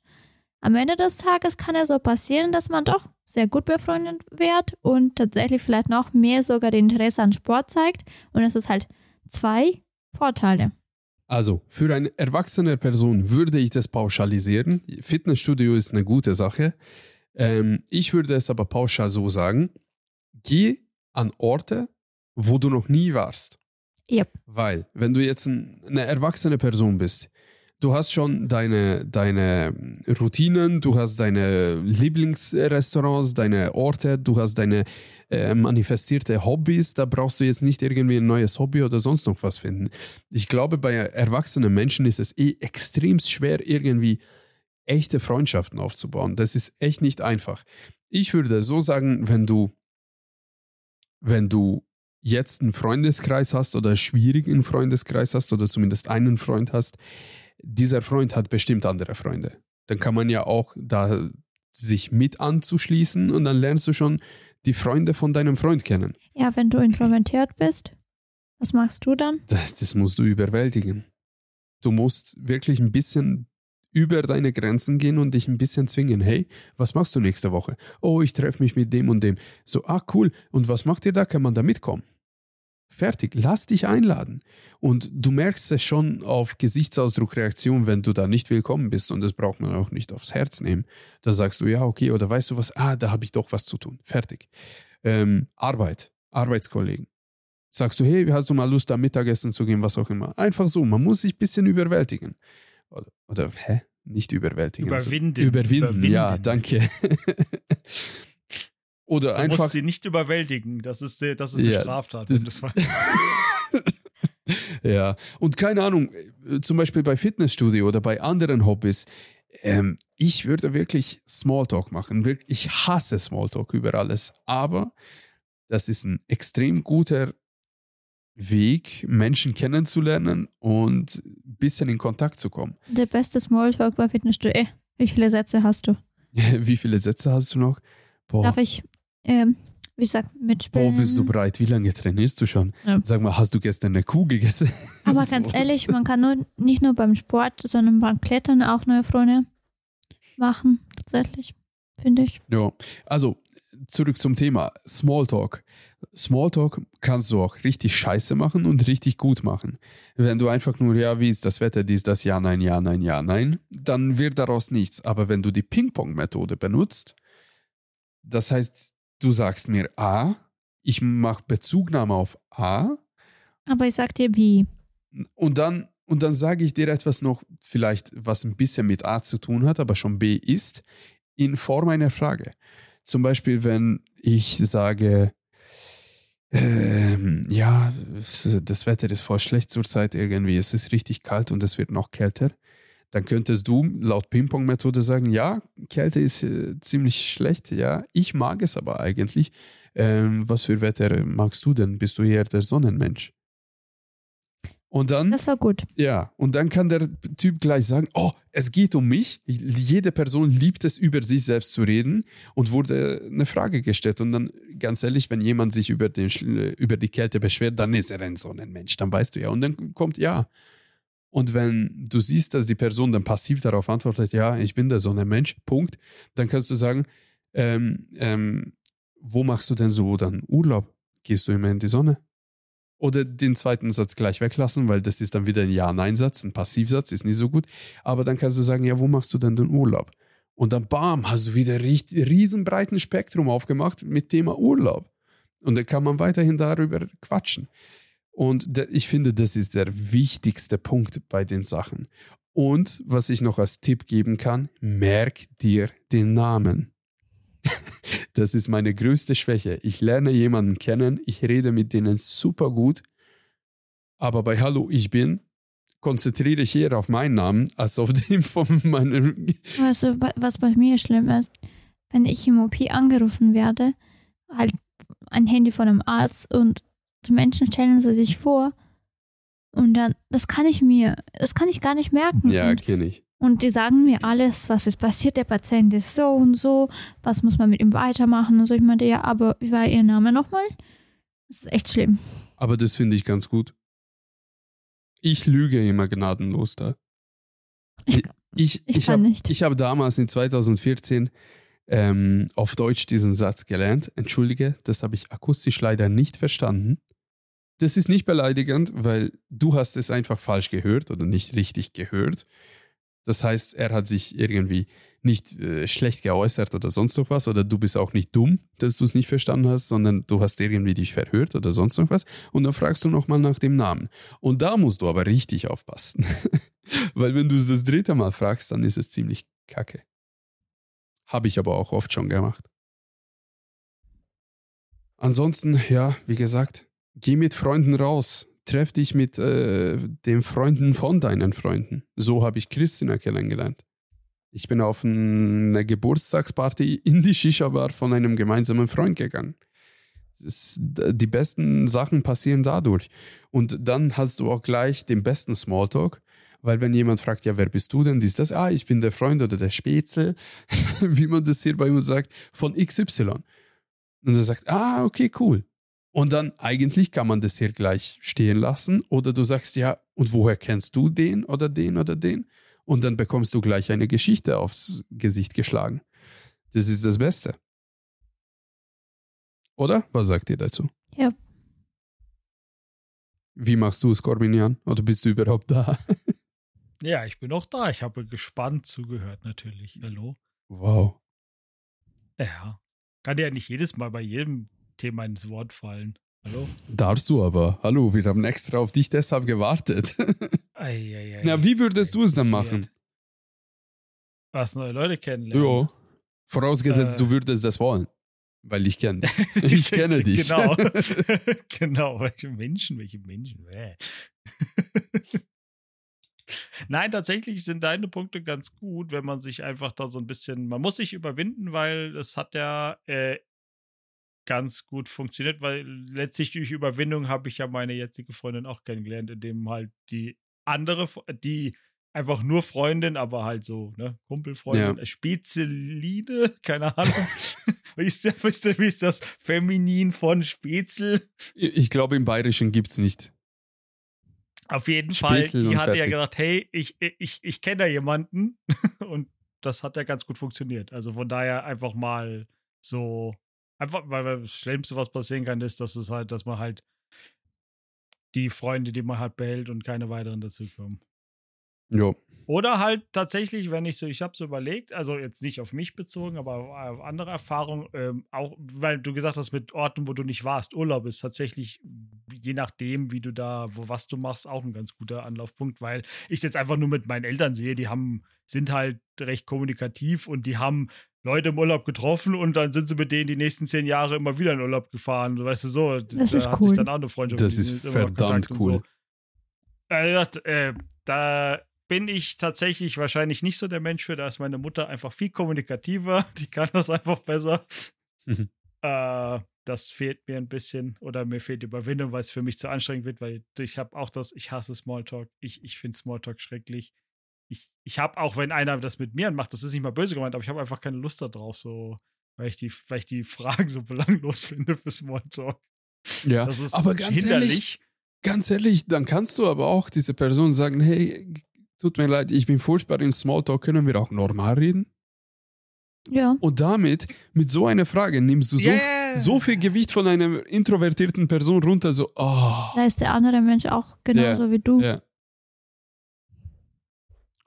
Speaker 2: am Ende des Tages kann es so passieren, dass man doch sehr gut befreundet wird und tatsächlich vielleicht noch mehr sogar den Interesse an Sport zeigt und es ist halt zwei Vorteile.
Speaker 3: Also, für eine erwachsene Person würde ich das pauschalisieren. Fitnessstudio ist eine gute Sache. Ähm, ich würde es aber pauschal so sagen: Geh an Orte, wo du noch nie warst.
Speaker 2: Yep.
Speaker 3: Weil, wenn du jetzt ein, eine erwachsene Person bist, du hast schon deine, deine Routinen, du hast deine Lieblingsrestaurants, deine Orte, du hast deine äh, manifestierte Hobbys. Da brauchst du jetzt nicht irgendwie ein neues Hobby oder sonst noch was finden. Ich glaube, bei erwachsenen Menschen ist es eh extrem schwer, irgendwie echte Freundschaften aufzubauen. Das ist echt nicht einfach. Ich würde so sagen, wenn du, wenn du jetzt einen Freundeskreis hast oder schwierigen Freundeskreis hast oder zumindest einen Freund hast, dieser Freund hat bestimmt andere Freunde. Dann kann man ja auch da sich mit anzuschließen und dann lernst du schon die Freunde von deinem Freund kennen.
Speaker 2: Ja, wenn du introvertiert bist, was machst du dann?
Speaker 3: Das, das musst du überwältigen. Du musst wirklich ein bisschen über deine Grenzen gehen und dich ein bisschen zwingen. Hey, was machst du nächste Woche? Oh, ich treffe mich mit dem und dem. So, ah, cool. Und was macht ihr da? Kann man da mitkommen? Fertig, lass dich einladen. Und du merkst es schon auf Gesichtsausdruck, Reaktion, wenn du da nicht willkommen bist. Und das braucht man auch nicht aufs Herz nehmen. Da sagst du, ja, okay, oder weißt du was, ah, da habe ich doch was zu tun. Fertig. Ähm, Arbeit, Arbeitskollegen. Sagst du, hey, hast du mal Lust, da Mittagessen zu gehen, was auch immer. Einfach so, man muss sich ein bisschen überwältigen. Oder, oder hä? Nicht überwältigen.
Speaker 1: Überwinden.
Speaker 3: Überwinden, Überwinden. ja, danke. Oder
Speaker 1: du
Speaker 3: einfach. Du
Speaker 1: musst sie nicht überwältigen. Das ist, das ist ja, Straftat. Das, das
Speaker 3: ja, und keine Ahnung, äh, zum Beispiel bei Fitnessstudio oder bei anderen Hobbys, ähm, ich würde wirklich Smalltalk machen. Ich hasse Smalltalk über alles, aber das ist ein extrem guter Weg, Menschen kennenzulernen und ein bisschen in Kontakt zu kommen.
Speaker 2: Der beste Smalltalk bei Fitnessstudio. Wie viele Sätze hast du?
Speaker 3: Wie viele Sätze hast du noch?
Speaker 2: Boah. Darf ich ähm, wie gesagt, mitspielen.
Speaker 3: Wo bist du bereit? Wie lange trainierst du schon? Ja. Sag mal, hast du gestern eine Kuh gegessen?
Speaker 2: Aber ganz ehrlich, man kann nur, nicht nur beim Sport, sondern beim Klettern auch neue Freunde machen, tatsächlich, finde ich.
Speaker 3: Ja, also zurück zum Thema Smalltalk. Smalltalk kannst du auch richtig scheiße machen und richtig gut machen. Wenn du einfach nur, ja, wie ist das Wetter, dies, das, ja, nein, ja, nein, ja, nein, dann wird daraus nichts. Aber wenn du die Ping-Pong-Methode benutzt, das heißt, du sagst mir A, ich mache Bezugnahme auf A.
Speaker 2: Aber ich sag dir B.
Speaker 3: Und dann, und dann sage ich dir etwas noch, vielleicht was ein bisschen mit A zu tun hat, aber schon B ist, in Form einer Frage. Zum Beispiel, wenn ich sage, ähm, ja, das Wetter ist voll schlecht zurzeit irgendwie, es ist richtig kalt und es wird noch kälter dann könntest du laut Ping-Pong-Methode sagen, ja, Kälte ist äh, ziemlich schlecht, ja, ich mag es aber eigentlich. Ähm, was für Wetter magst du denn? Bist du eher der Sonnenmensch? Und dann.
Speaker 2: Das war gut.
Speaker 3: Ja, und dann kann der Typ gleich sagen: Oh, es geht um mich. Jede Person liebt es, über sich selbst zu reden und wurde eine Frage gestellt. Und dann, ganz ehrlich, wenn jemand sich über, den, über die Kälte beschwert, dann ist er ein Sonnenmensch. Dann weißt du ja. Und dann kommt ja. Und wenn du siehst, dass die Person dann passiv darauf antwortet, ja, ich bin der Sonnenmensch, Punkt, dann kannst du sagen, ähm, ähm, wo machst du denn so dann Urlaub? Gehst du immer in die Sonne? Oder den zweiten Satz gleich weglassen, weil das ist dann wieder ein Ja-Nein-Satz, ein Passivsatz, ist nicht so gut. Aber dann kannst du sagen, ja, wo machst du denn den Urlaub? Und dann bam, hast du wieder ein riesenbreiten Spektrum aufgemacht mit Thema Urlaub. Und dann kann man weiterhin darüber quatschen. Und ich finde, das ist der wichtigste Punkt bei den Sachen. Und was ich noch als Tipp geben kann, merk dir den Namen. das ist meine größte Schwäche. Ich lerne jemanden kennen, ich rede mit denen super gut, aber bei Hallo, ich bin konzentriere ich eher auf meinen Namen als auf den von meinem.
Speaker 2: Weißt du, was bei mir schlimm ist? Wenn ich im OP angerufen werde, halt ein Handy von einem Arzt und die Menschen stellen sie sich vor und dann, das kann ich mir, das kann ich gar nicht merken.
Speaker 3: Ja, kenne ich.
Speaker 2: Und die sagen mir alles, was ist passiert, der Patient ist so und so, was muss man mit ihm weitermachen und so. Ich meinte, ja, aber wie war Ihr Name nochmal? Das ist echt schlimm.
Speaker 3: Aber das finde ich ganz gut. Ich lüge immer gnadenlos da.
Speaker 2: Ich, ich, ich, ich habe
Speaker 3: hab damals in 2014 ähm, auf Deutsch diesen Satz gelernt. Entschuldige, das habe ich akustisch leider nicht verstanden. Das ist nicht beleidigend, weil du hast es einfach falsch gehört oder nicht richtig gehört. Das heißt, er hat sich irgendwie nicht äh, schlecht geäußert oder sonst noch was oder du bist auch nicht dumm, dass du es nicht verstanden hast, sondern du hast irgendwie dich verhört oder sonst noch was und dann fragst du nochmal nach dem Namen. Und da musst du aber richtig aufpassen. Weil wenn du es das dritte Mal fragst, dann ist es ziemlich kacke. Habe ich aber auch oft schon gemacht. Ansonsten, ja, wie gesagt, geh mit Freunden raus. Treff dich mit äh, den Freunden von deinen Freunden. So habe ich Christina kennengelernt. Ich bin auf eine Geburtstagsparty in die Shisha-Bar von einem gemeinsamen Freund gegangen. Das, die besten Sachen passieren dadurch. Und dann hast du auch gleich den besten Smalltalk, weil wenn jemand fragt, ja, wer bist du denn? Dies, das, ah, ich bin der Freund oder der Spätzle, wie man das hier bei uns sagt, von XY. Und er sagt, ah, okay, cool. Und dann eigentlich kann man das hier gleich stehen lassen oder du sagst, ja, und woher kennst du den oder den oder den? Und dann bekommst du gleich eine Geschichte aufs Gesicht geschlagen. Das ist das Beste. Oder? Was sagt ihr dazu?
Speaker 2: Ja.
Speaker 3: Wie machst du es, Corbinian? Oder bist du überhaupt da?
Speaker 1: Ja, ich bin auch da. Ich habe gespannt zugehört, natürlich. Hallo.
Speaker 3: Wow.
Speaker 1: Ja. Kann ja nicht jedes Mal bei jedem Thema ins Wort fallen. Hallo?
Speaker 3: Darfst du aber. Hallo, wir haben extra auf dich deshalb gewartet.
Speaker 1: Eieiei.
Speaker 3: Na, wie würdest du es dann
Speaker 1: Das
Speaker 3: machen?
Speaker 1: Was, neue Leute kennenlernen?
Speaker 3: Ja. Vorausgesetzt,
Speaker 1: Äh.
Speaker 3: du würdest das wollen. Weil ich kenne dich. Ich kenne dich.
Speaker 1: Genau. genau. Welche Menschen, welche Menschen. Nein, tatsächlich sind deine Punkte ganz gut, wenn man sich einfach da so ein bisschen, man muss sich überwinden, weil es hat ja äh, ganz gut funktioniert, weil letztlich durch Überwindung habe ich ja meine jetzige Freundin auch kennengelernt, indem halt die andere, die einfach nur Freundin, aber halt so, ne, Kumpelfreundin,
Speaker 3: Ja.
Speaker 1: äh, Spezeline, keine Ahnung. wie, ist der, wie, ist das Feminin von Spätzl?
Speaker 3: Ich glaube, im Bayerischen gibt es nicht.
Speaker 1: Auf jeden Fall,
Speaker 3: Spätzl
Speaker 1: die hat ja gesagt, hey, ich, ich, ich kenne da jemanden und das hat ja ganz gut funktioniert. Also von daher einfach mal so, einfach, weil das Schlimmste, was passieren kann, ist, dass es halt, dass man halt die Freunde, die man hat, behält und keine weiteren dazukommen.
Speaker 3: Ja.
Speaker 1: Oder halt tatsächlich, wenn ich so, ich habe so überlegt, also jetzt nicht auf mich bezogen, aber auf andere Erfahrungen, ähm, auch, weil du gesagt hast, mit Orten, wo du nicht warst, Urlaub ist tatsächlich, je nachdem, wie du da, wo was du machst, auch ein ganz guter Anlaufpunkt, weil ich es jetzt einfach nur mit meinen Eltern sehe, die haben, sind halt recht kommunikativ und die haben Leute im Urlaub getroffen und dann sind sie mit denen die nächsten zehn Jahre immer wieder in Urlaub gefahren. Du weißt du so,
Speaker 2: Das
Speaker 1: da
Speaker 2: ist
Speaker 1: hat
Speaker 2: cool.
Speaker 1: sich dann auch eine Freundschaft.
Speaker 3: Das ist verdammt cool.
Speaker 1: So. Äh, da bin ich tatsächlich wahrscheinlich nicht so der Mensch für. Da ist meine Mutter einfach viel kommunikativer. Die kann das einfach besser.
Speaker 3: Mhm.
Speaker 1: äh, das fehlt mir ein bisschen oder mir fehlt die Überwindung, weil es für mich zu anstrengend wird, weil ich habe auch das, ich hasse Smalltalk. Ich, ich finde Smalltalk schrecklich. Ich, ich habe auch, wenn einer das mit mir macht, das ist nicht mal böse gemeint, aber ich habe einfach keine Lust darauf, so, weil ich die, weil ich die Fragen so belanglos finde für Smalltalk.
Speaker 3: Ja.
Speaker 1: Das ist
Speaker 3: aber ganz
Speaker 1: hinderlich.
Speaker 3: ehrlich, ganz ehrlich, dann kannst du aber auch diese Person sagen, hey, tut mir leid, ich bin furchtbar in Smalltalk, können wir auch normal reden?
Speaker 2: Ja.
Speaker 3: Und damit, mit so einer Frage, nimmst du so,
Speaker 1: Yeah.
Speaker 3: so viel Gewicht von einer introvertierten Person runter, so, oh.
Speaker 2: Da ist der andere Mensch auch genauso wie du.
Speaker 3: Ja.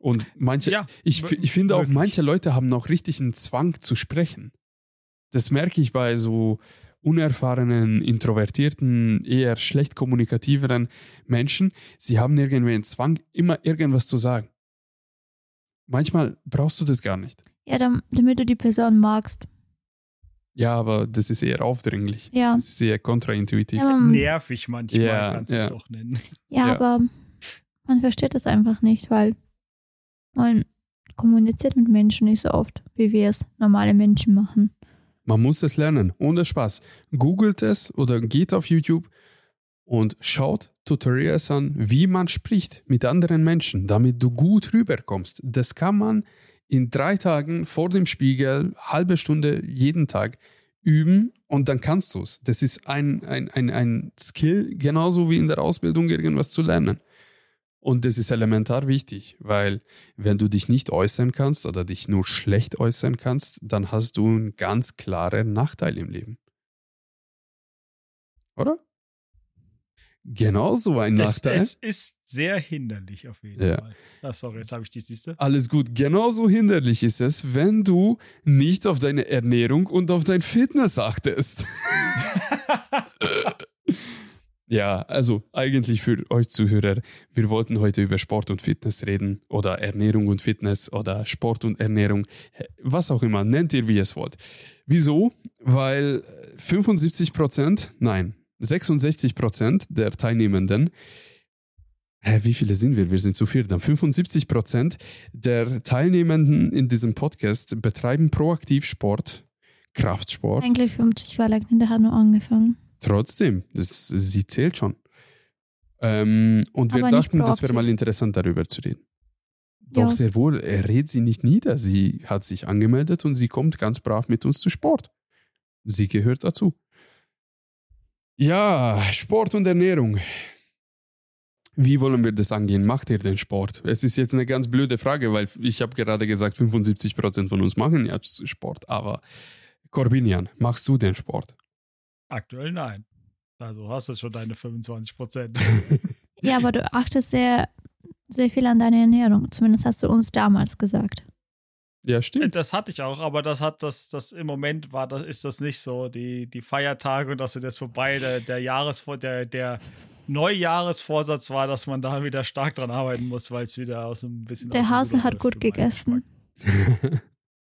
Speaker 3: Und manche,
Speaker 1: Ja,
Speaker 3: ich, ich finde auch, manche Leute haben noch richtig einen Zwang zu sprechen. Das merke ich bei so unerfahrenen, introvertierten, eher schlecht kommunikativeren Menschen. Sie haben irgendwie einen Zwang, immer irgendwas zu sagen. Manchmal brauchst du das gar nicht.
Speaker 2: Ja, dam- damit du die Person magst.
Speaker 3: Ja, aber das ist eher aufdringlich.
Speaker 2: Ja.
Speaker 3: Das ist eher kontraintuitiv.
Speaker 2: Ja, man,
Speaker 1: nervig manchmal,
Speaker 3: Ja,
Speaker 1: kannst du es
Speaker 3: ja.
Speaker 1: auch nennen.
Speaker 2: ja,
Speaker 3: Ja.
Speaker 2: aber man versteht das einfach nicht, weil man kommuniziert mit Menschen nicht so oft, wie wir es normale Menschen machen.
Speaker 3: Man muss es lernen, ohne Spaß. Googelt es oder geht auf YouTube und schaut Tutorials an, wie man spricht mit anderen Menschen, damit du gut rüberkommst. Das kann man in drei Tagen vor dem Spiegel, halbe Stunde jeden Tag üben und dann kannst du es. Das ist ein, ein, ein, ein Skill, genauso wie in der Ausbildung irgendwas zu lernen. Und das ist elementar wichtig, weil wenn du dich nicht äußern kannst oder dich nur schlecht äußern kannst, dann hast du einen ganz klaren Nachteil im Leben. Oder? Genau so ein
Speaker 1: Es,
Speaker 3: Nachteil.
Speaker 1: es ist sehr hinderlich auf jeden
Speaker 3: Ja.
Speaker 1: Fall. Ah, sorry, jetzt habe ich die siehste.
Speaker 3: Alles gut. Genauso hinderlich ist es, wenn du nicht auf deine Ernährung und auf dein Fitness achtest. Ja, also eigentlich für euch Zuhörer, wir wollten heute über Sport und Fitness reden oder Ernährung und Fitness oder Sport und Ernährung, was auch immer, nennt ihr wie ihr es wollt. Wieso? Weil 75 Prozent, nein, 66 Prozent der Teilnehmenden, hä, wie viele sind wir? Wir sind zu viert. Dann 75 Prozent der Teilnehmenden in diesem Podcast betreiben proaktiv Sport, Kraftsport.
Speaker 2: Eigentlich 50, weil der hat nur angefangen.
Speaker 3: Trotzdem, das, sie zählt schon. Ähm, und wir
Speaker 2: Aber
Speaker 3: dachten, das wäre mal interessant, darüber zu reden. Doch
Speaker 2: Ja.
Speaker 3: sehr wohl, er redet sie nicht nieder. Sie hat sich angemeldet und sie kommt ganz brav mit uns zu Sport. Sie gehört dazu. Ja, Sport und Ernährung. Wie wollen wir das angehen? Macht ihr den Sport? Es ist jetzt eine ganz blöde Frage, weil ich habe gerade gesagt, 75% von uns machen jetzt Sport. Aber Corbinian, machst du den Sport?
Speaker 1: Aktuell nein. Also hast du schon deine 25 Prozent.
Speaker 2: Ja, aber du achtest sehr, sehr viel an deine Ernährung. Zumindest hast du uns damals gesagt.
Speaker 3: Ja, stimmt.
Speaker 1: Das hatte ich auch, aber das hat das, das im Moment war, das ist das nicht so. Die, die Feiertage und das sind jetzt vorbei. Der, der Jahresvor, der, der Neujahresvorsatz war, dass man da wieder stark dran arbeiten muss, weil es wieder aus ein bisschen
Speaker 2: Der Hase hat gut gegessen.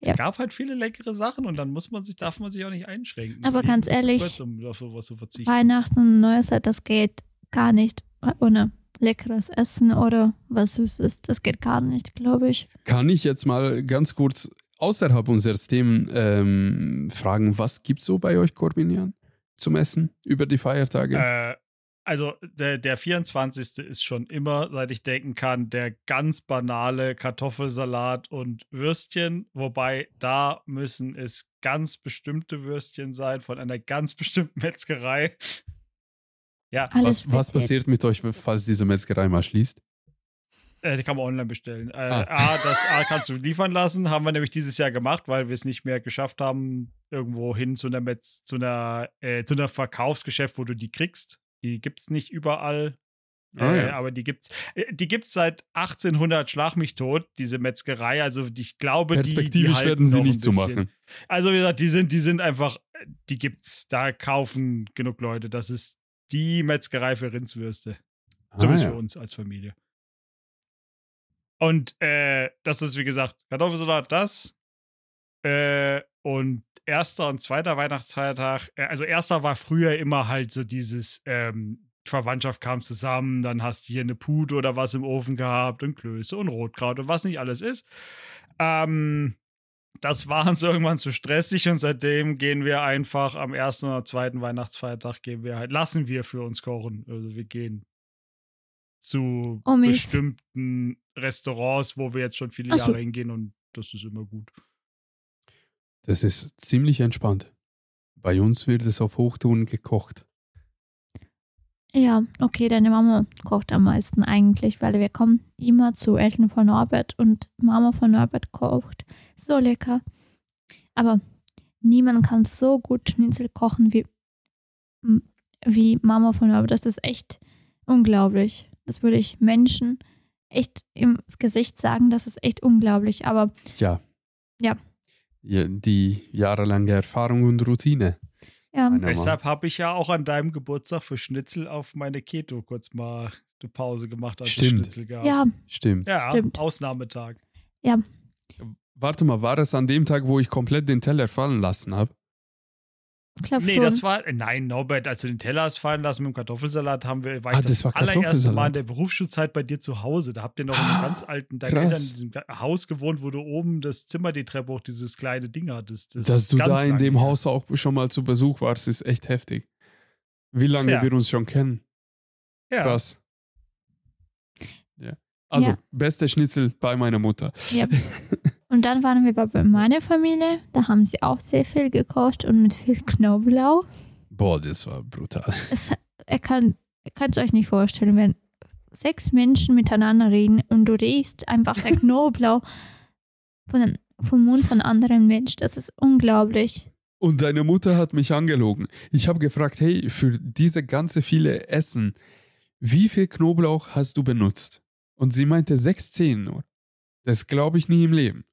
Speaker 2: Ja.
Speaker 1: Es gab halt viele leckere Sachen und dann muss man sich, darf man sich auch nicht einschränken.
Speaker 2: Aber ganz ehrlich,
Speaker 1: kurz, um auf sowas zu verzichten.
Speaker 2: Weihnachten und Neueszeit, das geht gar nicht ohne leckeres Essen oder was Süßes. Das geht gar nicht, glaube ich.
Speaker 3: Kann ich jetzt mal ganz kurz außerhalb unseres Themen ähm, fragen, was gibt so bei euch, Corbinian, zum Essen über die Feiertage?
Speaker 1: Äh, also der, der 24. ist schon immer, seit ich denken kann, der ganz banale Kartoffelsalat und Würstchen. Wobei da müssen es ganz bestimmte Würstchen sein von einer ganz bestimmten Metzgerei. Ja,
Speaker 2: Alles
Speaker 3: was, was passiert mit euch, falls diese Metzgerei mal schließt?
Speaker 1: äh, die kann man online bestellen. Äh,
Speaker 3: Ah.
Speaker 1: A, das A kannst du liefern lassen, haben wir nämlich dieses Jahr gemacht, weil wir es nicht mehr geschafft haben, irgendwo hin zu einer Metz, zu einer, äh, zu einer Verkaufsgeschäft, wo du die kriegst. Die gibt's nicht überall.
Speaker 3: Ah,
Speaker 1: äh,
Speaker 3: ja.
Speaker 1: Aber die gibt's, äh, die gibt's seit 1800 Schlag mich tot, diese Metzgerei. Also die- ich glaube, die, die
Speaker 3: Perspektivisch
Speaker 1: halten
Speaker 3: werden sie nicht zu machen.
Speaker 1: Also wie gesagt, die sind, die sind einfach, äh, die gibt's. Da kaufen genug Leute. Das ist die Metzgerei für Rindswürste. Zumindest
Speaker 3: Ah,
Speaker 1: für
Speaker 3: ja.
Speaker 1: uns als Familie. Und äh, das ist, wie gesagt, Kartoffelsalat, das. Äh, und erster und zweiter Weihnachtsfeiertag, äh, also erster war früher immer halt so dieses, ähm, Verwandtschaft kam zusammen, dann hast du hier eine Pute oder was im Ofen gehabt und Klöße und Rotkraut und was nicht alles ist. Ähm, das war uns irgendwann zu stressig und seitdem gehen wir einfach am ersten oder zweiten Weihnachtsfeiertag gehen wir halt, lassen wir für uns kochen. Also wir gehen zu
Speaker 2: Omis.
Speaker 1: bestimmten Restaurants, wo wir jetzt schon viele
Speaker 2: so.
Speaker 1: Jahre hingehen und das ist immer gut.
Speaker 3: Das ist ziemlich entspannt. Bei uns wird es auf Hochtouren gekocht.
Speaker 2: Ja, okay, deine Mama kocht am meisten eigentlich, weil wir kommen immer zu Eltern von Norbert und Mama von Norbert kocht so lecker. Aber niemand kann so gut Schnitzel kochen wie, wie Mama von Norbert. Das ist echt unglaublich. Das würde ich Menschen echt ins Gesicht sagen, das ist echt unglaublich. Aber
Speaker 3: Ja.
Speaker 2: Ja.
Speaker 3: Ja die jahrelange Erfahrung und Routine.
Speaker 2: ja.
Speaker 1: Deshalb habe ich ja auch an deinem Geburtstag für Schnitzel auf meine Keto kurz mal eine Pause gemacht, als
Speaker 3: Stimmt.
Speaker 1: Schnitzel gab.
Speaker 2: ja,
Speaker 3: Stimmt.
Speaker 1: ja
Speaker 2: stimmt.
Speaker 1: Ausnahmetag.
Speaker 3: Warte mal, war es an dem Tag, wo ich komplett den Teller fallen lassen habe?
Speaker 2: Ich glaube
Speaker 1: Nee,
Speaker 2: schon.
Speaker 1: das war, nein, Norbert, als du den Teller hast fallen lassen mit dem Kartoffelsalat, haben wir, war
Speaker 3: Ah,
Speaker 1: ich das,
Speaker 3: das
Speaker 1: allererste Mal in der Berufsschulzeit bei dir zu Hause. Da habt ihr noch in einem
Speaker 3: Ah,
Speaker 1: ganz alten, deine
Speaker 3: krass.
Speaker 1: Eltern in diesem Haus gewohnt, wo du oben das Zimmer, die Treppe hoch, dieses kleine Ding hattest. Das
Speaker 3: Dass du da in dem
Speaker 1: her.
Speaker 3: Haus auch schon mal zu Besuch warst, ist echt heftig. Wie lange
Speaker 1: Ja.
Speaker 3: wir uns schon kennen.
Speaker 1: Ja.
Speaker 3: Krass. Ja. Also,
Speaker 2: Ja.
Speaker 3: beste Schnitzel bei meiner Mutter.
Speaker 2: Ja. Und dann waren wir bei meiner Familie. Da haben sie auch sehr viel gekocht und mit viel Knoblauch.
Speaker 3: Boah, das war brutal.
Speaker 2: Es, er kann, es euch nicht vorstellen, wenn sechs Menschen miteinander reden und du riechst einfach der Knoblauch von, vom Mund von anderen Menschen. Das ist unglaublich.
Speaker 3: Und deine Mutter hat mich angelogen. Ich habe gefragt, hey, für diese ganze viele Essen, wie viel Knoblauch hast du benutzt? Und sie meinte sechs, zehn nur. Das glaube ich nie im Leben.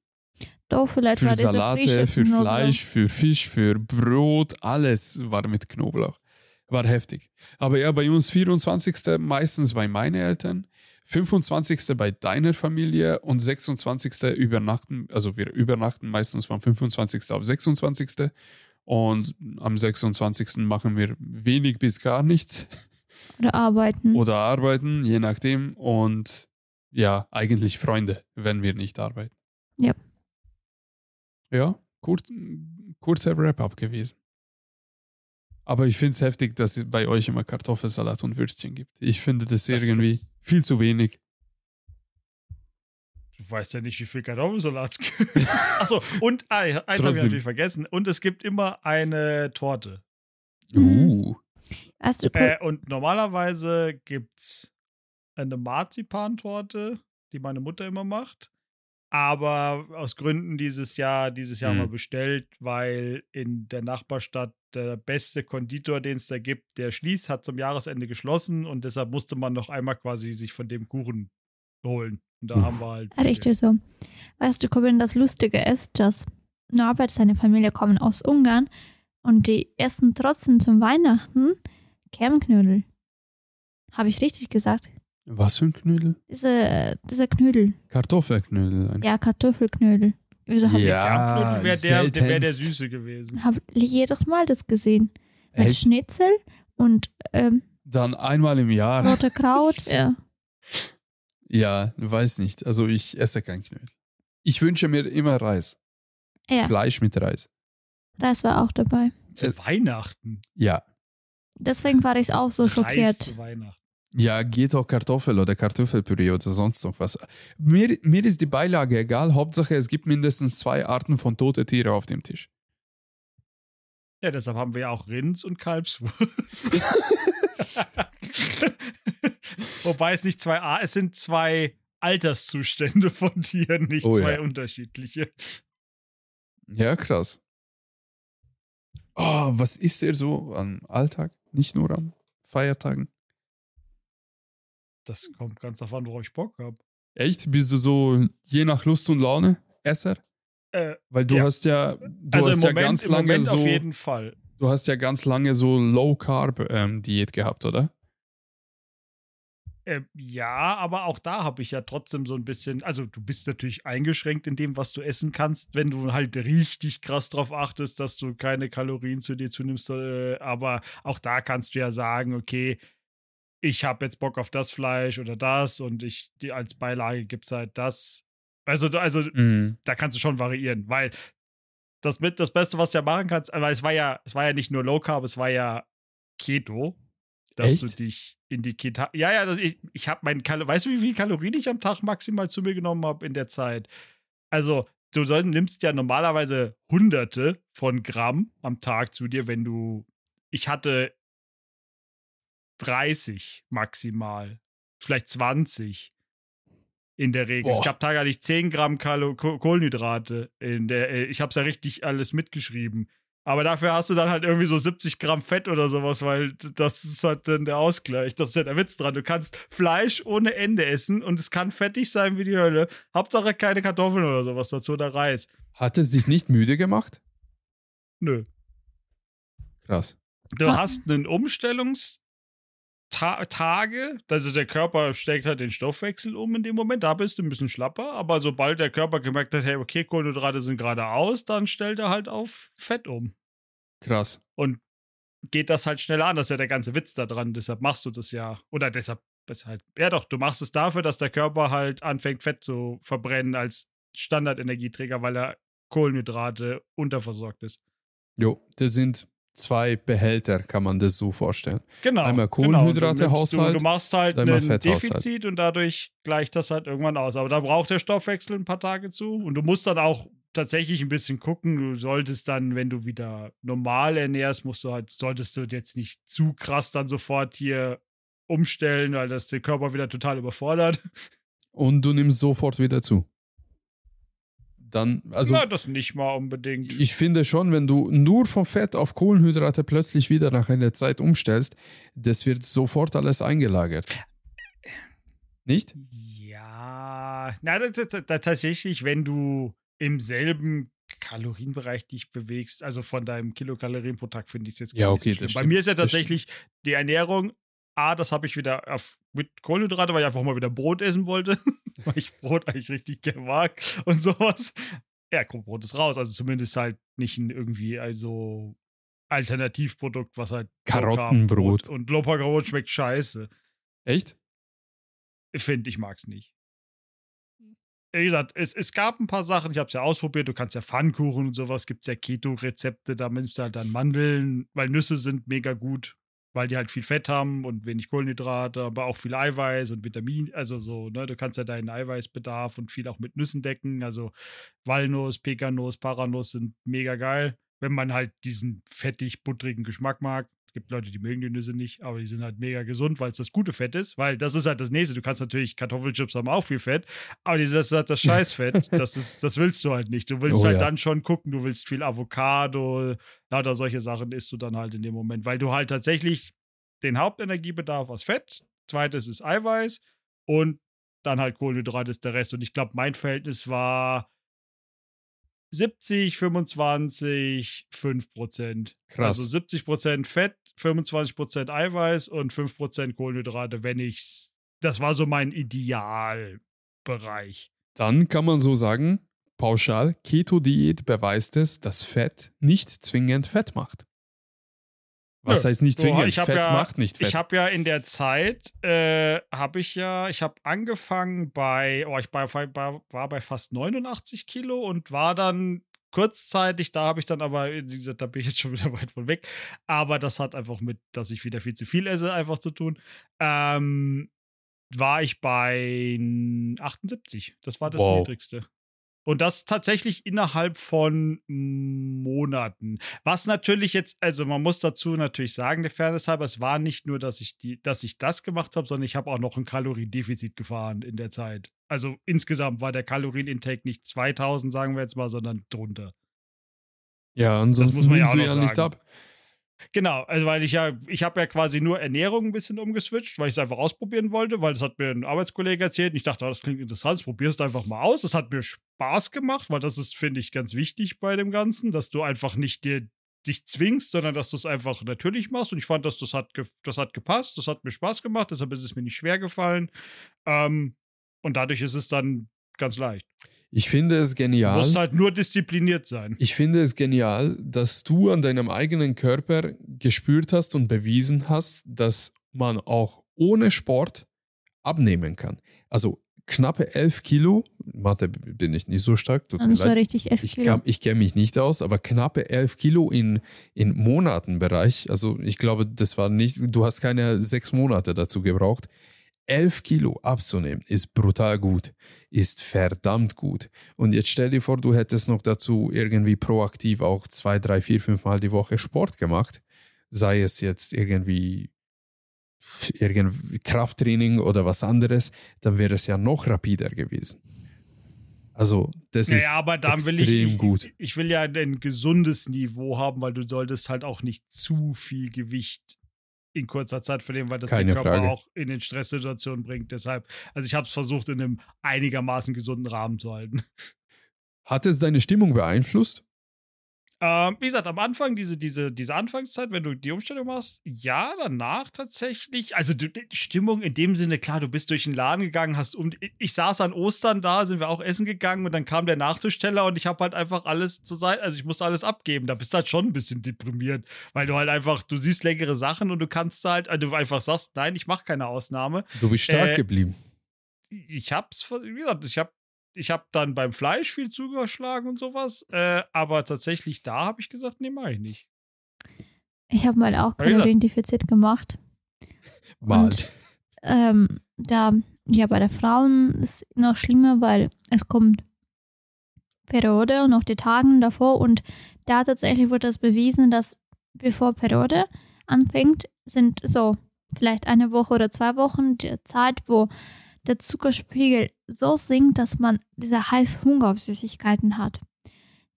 Speaker 2: Doch, vielleicht
Speaker 3: Für
Speaker 2: war
Speaker 3: Salate, für
Speaker 2: Knoblauch.
Speaker 3: Fleisch, für Fisch, für Brot, alles war mit Knoblauch. War heftig. Aber ja, bei uns 24. meistens bei meinen Eltern, 25. bei deiner Familie und 26. übernachten. Also wir übernachten meistens von 25. auf 26. Und am 26. machen wir wenig bis gar nichts.
Speaker 2: Oder arbeiten.
Speaker 3: Oder arbeiten, je nachdem. Und ja, eigentlich Freunde, wenn wir nicht arbeiten.
Speaker 2: Ja.
Speaker 3: Ja, kurz, kurzer Wrap-up gewesen. Aber ich finde es heftig, dass es bei euch immer Kartoffelsalat und Würstchen gibt. Ich finde das,
Speaker 1: Das
Speaker 3: irgendwie
Speaker 1: gibt's.
Speaker 3: viel zu wenig.
Speaker 1: Du weißt ja nicht, wie viel Kartoffelsalat es gibt. Achso, und ah, eins habe ich natürlich vergessen. Und es gibt immer eine Torte.
Speaker 3: Uh.
Speaker 2: Weißt du,
Speaker 1: Äh, und normalerweise gibt es eine Marzipantorte, die meine Mutter immer macht. Aber aus Gründen dieses Jahr, dieses Jahr
Speaker 3: Mhm.
Speaker 1: mal bestellt, weil in der Nachbarstadt der beste Konditor, den es da gibt, der schließt, hat zum Jahresende geschlossen und deshalb musste man noch einmal quasi sich von dem Kuchen holen. Und da
Speaker 3: Uff.
Speaker 1: haben wir halt.
Speaker 2: Richtig so. Weißt du, Corinne, das Lustige ist, dass Norbert, seine Familie kommen aus Ungarn und die essen trotzdem zum Weihnachten Kernknödel. Habe ich richtig gesagt?
Speaker 3: Was für ein Knödel?
Speaker 2: Diese, diese Knödel.
Speaker 3: Kartoffelknödel.
Speaker 2: Ja, Kartoffelknödel. Wieso habe
Speaker 3: Ja.
Speaker 1: Wäre der, der, wär der. Süße gewesen.
Speaker 2: ich hab jedes Mal das gesehen? Mit
Speaker 3: Echt?
Speaker 2: Schnitzel und ähm,
Speaker 3: Dann einmal im Jahr.
Speaker 2: rote Kraut. ja.
Speaker 3: Ja, weiß nicht. Also ich esse kein Knödel. Ich wünsche mir immer Reis.
Speaker 2: ja,
Speaker 3: Fleisch mit Reis.
Speaker 2: Reis war auch dabei.
Speaker 1: Zu
Speaker 3: Äh,
Speaker 1: Weihnachten.
Speaker 3: Ja.
Speaker 2: Deswegen war ich auch so
Speaker 1: Reis
Speaker 2: schockiert.
Speaker 1: zu Weihnachten.
Speaker 3: Ja, geht auch Kartoffel oder Kartoffelpüree oder sonst noch was. Mir, mir ist die Beilage egal. Hauptsache, es gibt mindestens zwei Arten von tote Tiere auf dem Tisch.
Speaker 1: Ja, deshalb haben wir ja auch Rinds und Kalbswurst. Wobei es nicht zwei A, es sind zwei Alterszustände von Tieren, nicht
Speaker 3: Oh
Speaker 1: zwei
Speaker 3: ja.
Speaker 1: unterschiedliche.
Speaker 3: ja, krass. Oh, was isst ihr so am Alltag? Nicht nur an Feiertagen?
Speaker 1: Das kommt ganz davon, worauf ich Bock habe.
Speaker 3: Echt? Bist du so je nach Lust und Laune Esser?
Speaker 1: Äh,
Speaker 3: Weil du
Speaker 1: Ja.
Speaker 3: hast ja, du
Speaker 1: also
Speaker 3: hast
Speaker 1: im
Speaker 3: ja
Speaker 1: Moment,
Speaker 3: ganz
Speaker 1: im
Speaker 3: lange
Speaker 1: Moment
Speaker 3: so,
Speaker 1: auf jeden Fall.
Speaker 3: du hast ja ganz lange so Low Carb ähm, Diät gehabt, oder?
Speaker 1: Äh, ja, aber auch da habe ich ja trotzdem so ein bisschen, also du bist natürlich eingeschränkt in dem, was du essen kannst, wenn du halt richtig krass drauf achtest, dass du keine Kalorien zu dir zunimmst. Äh, aber auch da kannst du ja sagen, okay, ich habe jetzt Bock auf das Fleisch oder das und ich, die als Beilage gibt es halt das. Also, also
Speaker 3: Mhm.
Speaker 1: da kannst du schon variieren, weil das mit das Beste, was du ja machen kannst, aber es war ja, es war ja nicht nur Low Carb, es war ja Keto, dass
Speaker 3: Echt?
Speaker 1: du dich in die Keto. Ja, ja, ich, ich habe meinen Kal weißt du, wie viel Kalorien ich am Tag maximal zu mir genommen habe in der Zeit? Also, du soll, nimmst ja normalerweise Hunderte von Gramm am Tag zu dir, wenn du. Ich hatte 30 maximal, vielleicht 20 in der Regel. Es
Speaker 3: Boah.
Speaker 1: gab Tage, da hatte ich 10 Gramm Kalo Ko- Kohlenhydrate. In der, äh, ich habe es ja richtig alles mitgeschrieben. Aber dafür hast du dann halt irgendwie so 70 Gramm Fett oder sowas, weil das ist halt dann der Ausgleich. Das ist ja der Witz dran. Du kannst Fleisch ohne Ende essen und es kann fettig sein wie die Hölle. Hauptsache keine Kartoffeln oder sowas dazu oder Reis.
Speaker 3: Hat es dich nicht müde gemacht?
Speaker 1: Nö.
Speaker 3: Krass.
Speaker 1: Du hast einen Umstellungstage, also der Körper steckt halt den Stoffwechsel um in dem Moment, da bist du ein bisschen schlapper, aber sobald der Körper gemerkt hat, hey, okay, Kohlenhydrate sind gerade aus, dann stellt er halt auf Fett um.
Speaker 3: Krass.
Speaker 1: Und geht das halt schneller an, das ist ja der ganze Witz da dran, deshalb machst du das ja. Oder deshalb, halt, ja doch, du machst es dafür, dass der Körper halt anfängt, Fett zu verbrennen als Standardenergieträger, weil er Kohlenhydrate unterversorgt ist.
Speaker 3: Jo, das sind zwei Behälter, kann man das so vorstellen.
Speaker 1: Genau.
Speaker 3: Einmal
Speaker 1: genau.
Speaker 3: Kohlenhydrate-Haushalt,
Speaker 1: Du, du machst halt ein. Defizit und dadurch gleicht das halt irgendwann aus. Aber da braucht der Stoffwechsel ein paar Tage zu. Und du musst dann auch tatsächlich ein bisschen gucken. Du solltest dann, wenn du wieder normal ernährst, musst du halt, solltest du jetzt nicht zu krass dann sofort hier umstellen, weil das den Körper wieder total überfordert.
Speaker 3: Und du nimmst sofort wieder zu. Dann, also
Speaker 1: Na, das nicht mal unbedingt.
Speaker 3: ich finde schon, wenn du nur vom Fett auf Kohlenhydrate plötzlich wieder nach einer Zeit umstellst, das wird sofort alles eingelagert. Nicht?
Speaker 1: Ja, na, das, das, das, tatsächlich, wenn du im selben Kalorienbereich dich bewegst, also von deinem Kilokalorien pro Tag finde ich es jetzt
Speaker 3: Ja,
Speaker 1: gar
Speaker 3: okay,
Speaker 1: nicht so. Bei mir ist ja tatsächlich die Ernährung, A, das habe ich wieder auf, mit Kohlenhydrate, weil ich einfach mal wieder Brot essen wollte, weil ich Brot eigentlich richtig gerne mag und sowas. Ja, Brot ist raus, also zumindest halt nicht ein irgendwie, also Alternativprodukt, was halt
Speaker 3: Karottenbrot.
Speaker 1: Und Low-Carb-Brot schmeckt scheiße.
Speaker 3: Echt?
Speaker 1: Ich finde, ich mag's nicht. Wie gesagt, es, es gab ein paar Sachen, ich habe es ja ausprobiert. Du kannst ja Pfannkuchen und sowas, gibt es ja Keto-Rezepte, da nimmst du halt dann Mandeln, weil Nüsse sind mega gut, weil die halt viel Fett haben und wenig Kohlenhydrate, aber auch viel Eiweiß und Vitamin, also so, ne, du kannst ja deinen Eiweißbedarf und viel auch mit Nüssen decken. Also Walnuss, Pekanuss, Paranuss sind mega geil, wenn man halt diesen fettig, buttrigen Geschmack mag. Es gibt Leute, die mögen die Nüsse nicht, aber die sind halt mega gesund, weil es das gute Fett ist. Weil das ist halt das nächste. Du kannst natürlich, Kartoffelchips haben auch viel Fett, aber das ist halt das Scheißfett. das, ist, das willst du halt nicht. Du willst
Speaker 3: Oh
Speaker 1: halt
Speaker 3: ja.
Speaker 1: dann schon gucken, du willst viel Avocado, lauter solche Sachen isst du dann halt in dem Moment, weil du halt tatsächlich den Hauptenergiebedarf aus Fett, zweites ist Eiweiß und dann halt Kohlenhydrate ist der Rest. Und ich glaube, mein Verhältnis war 70, 25, 5 Prozent.
Speaker 3: Krass.
Speaker 1: Also 70 Prozent Fett, 25 Prozent Eiweiß und 5 Prozent Kohlenhydrate, wenn ich's. Das war so mein Idealbereich.
Speaker 3: Dann kann man so sagen, pauschal, Keto-Diät beweist es, dass Fett nicht zwingend Fett macht. Was
Speaker 1: Nö.
Speaker 3: heißt nicht
Speaker 1: So,
Speaker 3: zwingend?
Speaker 1: ich
Speaker 3: Fett
Speaker 1: ja-
Speaker 3: macht nicht Fett.
Speaker 1: Ich habe ja in der Zeit, äh, habe ich ja, ich habe angefangen bei, oh, ich war, war, war bei fast 89 Kilo und war dann kurzzeitig, da habe ich dann aber, wie gesagt, da bin ich jetzt schon wieder weit von weg, aber das hat einfach mit, dass ich wieder viel zu viel esse, einfach zu tun. Ähm, war ich bei 78. Das war das
Speaker 3: Wow.
Speaker 1: niedrigste. Und das tatsächlich innerhalb von Monaten. Was natürlich jetzt, also man muss dazu natürlich sagen, der Fairness halber, es war nicht nur, dass ich, die, dass ich das gemacht habe, sondern ich habe auch noch ein Kaloriendefizit gefahren in der Zeit. Also insgesamt war der Kalorienintake nicht 2000, sagen wir jetzt mal, sondern drunter.
Speaker 3: ja, ansonsten
Speaker 1: muss man ja auch
Speaker 3: ja nicht ab.
Speaker 1: Genau, also weil ich ja, ich habe ja quasi nur Ernährung ein bisschen umgeswitcht, weil ich es einfach ausprobieren wollte, weil das hat mir ein Arbeitskollege erzählt und ich dachte, ah, das klingt interessant, probier es einfach mal aus. Das hat mir Spaß gemacht, weil das ist, finde ich, ganz wichtig bei dem Ganzen, dass du einfach nicht dir dich zwingst, sondern dass du es einfach natürlich machst. Und ich fand, dass das hat, das hat gepasst, das hat mir Spaß gemacht, deshalb ist es mir nicht schwer gefallen. Ähm, und dadurch ist es dann ganz leicht.
Speaker 3: Ich finde es
Speaker 1: Du
Speaker 3: genial.
Speaker 1: musst halt nur diszipliniert sein.
Speaker 3: Ich finde es genial, dass du an deinem eigenen Körper gespürt hast und bewiesen hast, dass man auch ohne Sport abnehmen kann. Also knappe 11 Kilo, Mathe bin ich nicht so stark, tut mir
Speaker 2: Das war
Speaker 3: leid.
Speaker 2: richtig elf
Speaker 3: Ich,
Speaker 2: Kilo.
Speaker 3: kann- ich kenne mich nicht aus, aber knappe 11 Kilo in, in Monatenbereich. Also ich glaube, das war nicht, du hast keine sechs Monate dazu gebraucht. 11 Kilo abzunehmen ist brutal gut, ist verdammt gut. Und jetzt stell dir vor, du hättest noch dazu irgendwie proaktiv auch zwei, drei, vier, fünf Mal die Woche Sport gemacht. Sei es jetzt irgendwie, irgendwie Krafttraining oder was anderes, dann wäre es ja noch rapider gewesen. Also, das ist
Speaker 1: Naja, aber dann will
Speaker 3: extrem
Speaker 1: ich, ich,
Speaker 3: gut.
Speaker 1: ich will ja ein gesundes Niveau haben, weil du solltest halt auch nicht zu viel Gewicht in kurzer Zeit verlieren, weil das
Speaker 3: Keine
Speaker 1: den Körper
Speaker 3: Frage.
Speaker 1: auch in den Stresssituationen bringt. Deshalb, also ich habe es versucht, in einem einigermaßen gesunden Rahmen zu halten.
Speaker 3: Hat es deine Stimmung beeinflusst?
Speaker 1: Ähm, wie gesagt, am Anfang, diese, diese, diese Anfangszeit, wenn du die Umstellung machst, ja, danach tatsächlich. Also die Stimmung in dem Sinne, klar, du bist durch den Laden gegangen, hast um. Ich saß an Ostern da, sind wir auch essen gegangen und dann kam der Nachtischsteller und ich habe halt einfach alles zur Seite, also ich musste alles abgeben. Da bist du halt schon ein bisschen deprimiert, weil du halt einfach, du siehst längere Sachen und du kannst halt, also du einfach sagst, nein, ich mache keine Ausnahme.
Speaker 3: Du bist stark
Speaker 1: Äh,
Speaker 3: geblieben.
Speaker 1: ich hab's, wie gesagt, ich hab, ich hab dann beim Fleisch viel zugeschlagen und sowas, äh, aber tatsächlich da habe ich gesagt, nee, mach ich nicht.
Speaker 2: Ich habe mal auch. Kaloriendefizit gemacht.
Speaker 3: Mal.
Speaker 2: Und ähm, da, ja, bei der Frauen ist noch schlimmer, weil es kommt Periode und noch die Tagen davor und da tatsächlich wird das bewiesen, dass bevor Periode anfängt, sind so vielleicht eine Woche oder zwei Wochen die Zeit, wo der Zuckerspiegel so sinkt, dass man dieser heiß Hunger auf Süßigkeiten hat.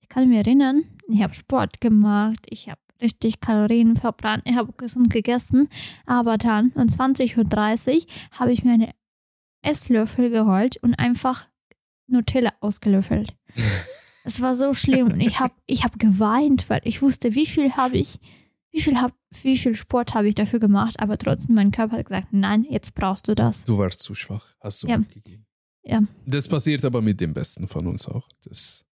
Speaker 2: Ich kann mich erinnern, ich habe Sport gemacht, ich habe richtig Kalorien verbrannt, ich habe gesund gegessen, aber dann um 20.30 Uhr habe ich mir einen Esslöffel geholt und einfach Nutella ausgelöffelt. Es war so schlimm und ich habe ich hab geweint, weil ich wusste, wie viel habe ich, wie viel, hab, wie viel Sport habe ich dafür gemacht, aber trotzdem mein Körper hat gesagt, nein, jetzt brauchst du das.
Speaker 3: Du warst zu schwach, hast du
Speaker 2: Ja.
Speaker 3: aufgegeben.
Speaker 2: Ja.
Speaker 3: Das passiert aber mit dem Besten von uns auch. Das,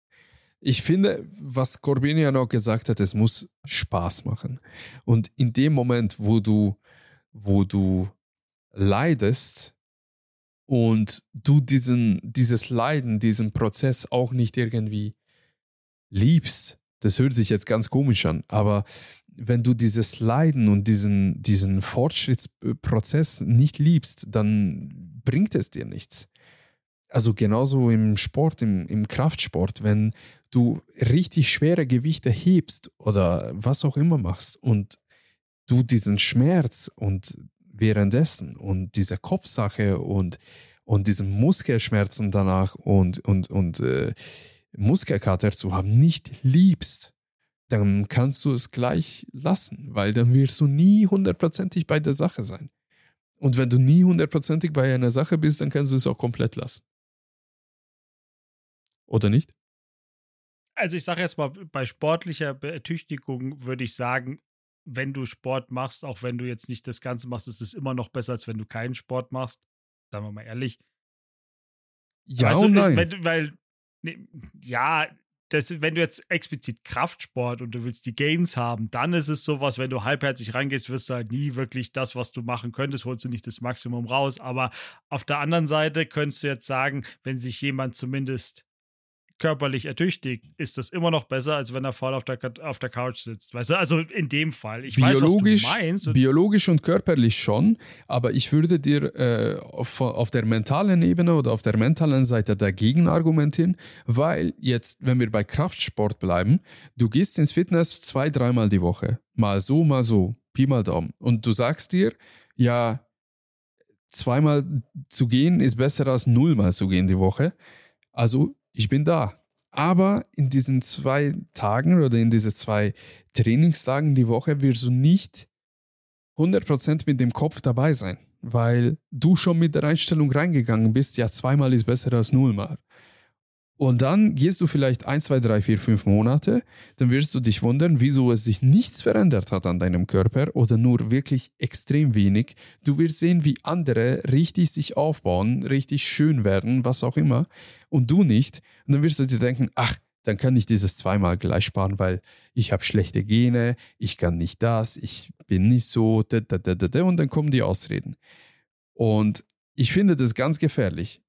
Speaker 3: ich finde, was Corbinian auch gesagt hat, es muss Spaß machen. Und in dem Moment, wo du, wo du leidest und du diesen, dieses Leiden, diesen Prozess auch nicht irgendwie liebst, das hört sich jetzt ganz komisch an, aber wenn du dieses Leiden und diesen, diesen Fortschrittsprozess nicht liebst, dann bringt es dir nichts. Also genauso im Sport, im, im Kraftsport, wenn du richtig schwere Gewichte hebst oder was auch immer machst und du diesen Schmerz und währenddessen und diese Kopfsache und, und diesen Muskelschmerzen danach und, und, und äh, Muskelkater zu haben, nicht liebst, dann kannst du es gleich lassen, weil dann wirst du nie hundertprozentig bei der Sache sein. Und wenn du nie hundertprozentig bei einer Sache bist, dann kannst du es auch komplett lassen. Oder nicht?
Speaker 1: Also ich sage jetzt mal, bei sportlicher Ertüchtigung würde ich sagen, wenn du Sport machst, auch wenn du jetzt nicht das Ganze machst, ist es immer noch besser, als wenn du keinen Sport machst. Sagen wir mal ehrlich.
Speaker 3: Ja
Speaker 1: Weißt du,
Speaker 3: nein.
Speaker 1: Wenn, weil, ne, ja, das, wenn du jetzt explizit Kraftsport und du willst die Gains haben, dann ist es sowas, wenn du halbherzig reingehst, wirst du halt nie wirklich das, was du machen könntest, holst du nicht das Maximum raus. Aber auf der anderen Seite könntest du jetzt sagen, wenn sich jemand zumindest körperlich ertüchtigt, ist das immer noch besser, als wenn er voll auf der, auf der Couch sitzt. Weißt du, also in dem Fall. Ich
Speaker 3: biologisch,
Speaker 1: weiß, was du meinst. Und
Speaker 3: biologisch und körperlich schon, aber ich würde dir äh, auf, auf der mentalen Ebene oder auf der mentalen Seite dagegen argumentieren, weil jetzt, wenn wir bei Kraftsport bleiben, du gehst ins Fitness zwei, dreimal die Woche, mal so, mal so, Pi mal Daumen, und du sagst dir, ja, zweimal zu gehen ist besser als nullmal zu gehen die Woche. Also ich bin da. Aber in diesen zwei Tagen oder in diese zwei Trainingstagen die Woche wirst du nicht 100% mit dem Kopf dabei sein, weil du schon mit der Einstellung reingegangen bist, ja, zweimal ist besser als nullmal. Und dann gehst du vielleicht ein, zwei, drei, vier, fünf Monate, dann wirst du dich wundern, wieso es sich nichts verändert hat an deinem Körper oder nur wirklich extrem wenig. Du wirst sehen, wie andere richtig sich aufbauen, richtig schön werden, was auch immer, und du nicht. Und dann wirst du dir denken, ach, dann kann ich dieses zweimal gleich sparen, weil ich habe schlechte Gene, ich kann nicht das, ich bin nicht so, da, da, da, da, und dann kommen die Ausreden. Und ich finde das ganz gefährlich.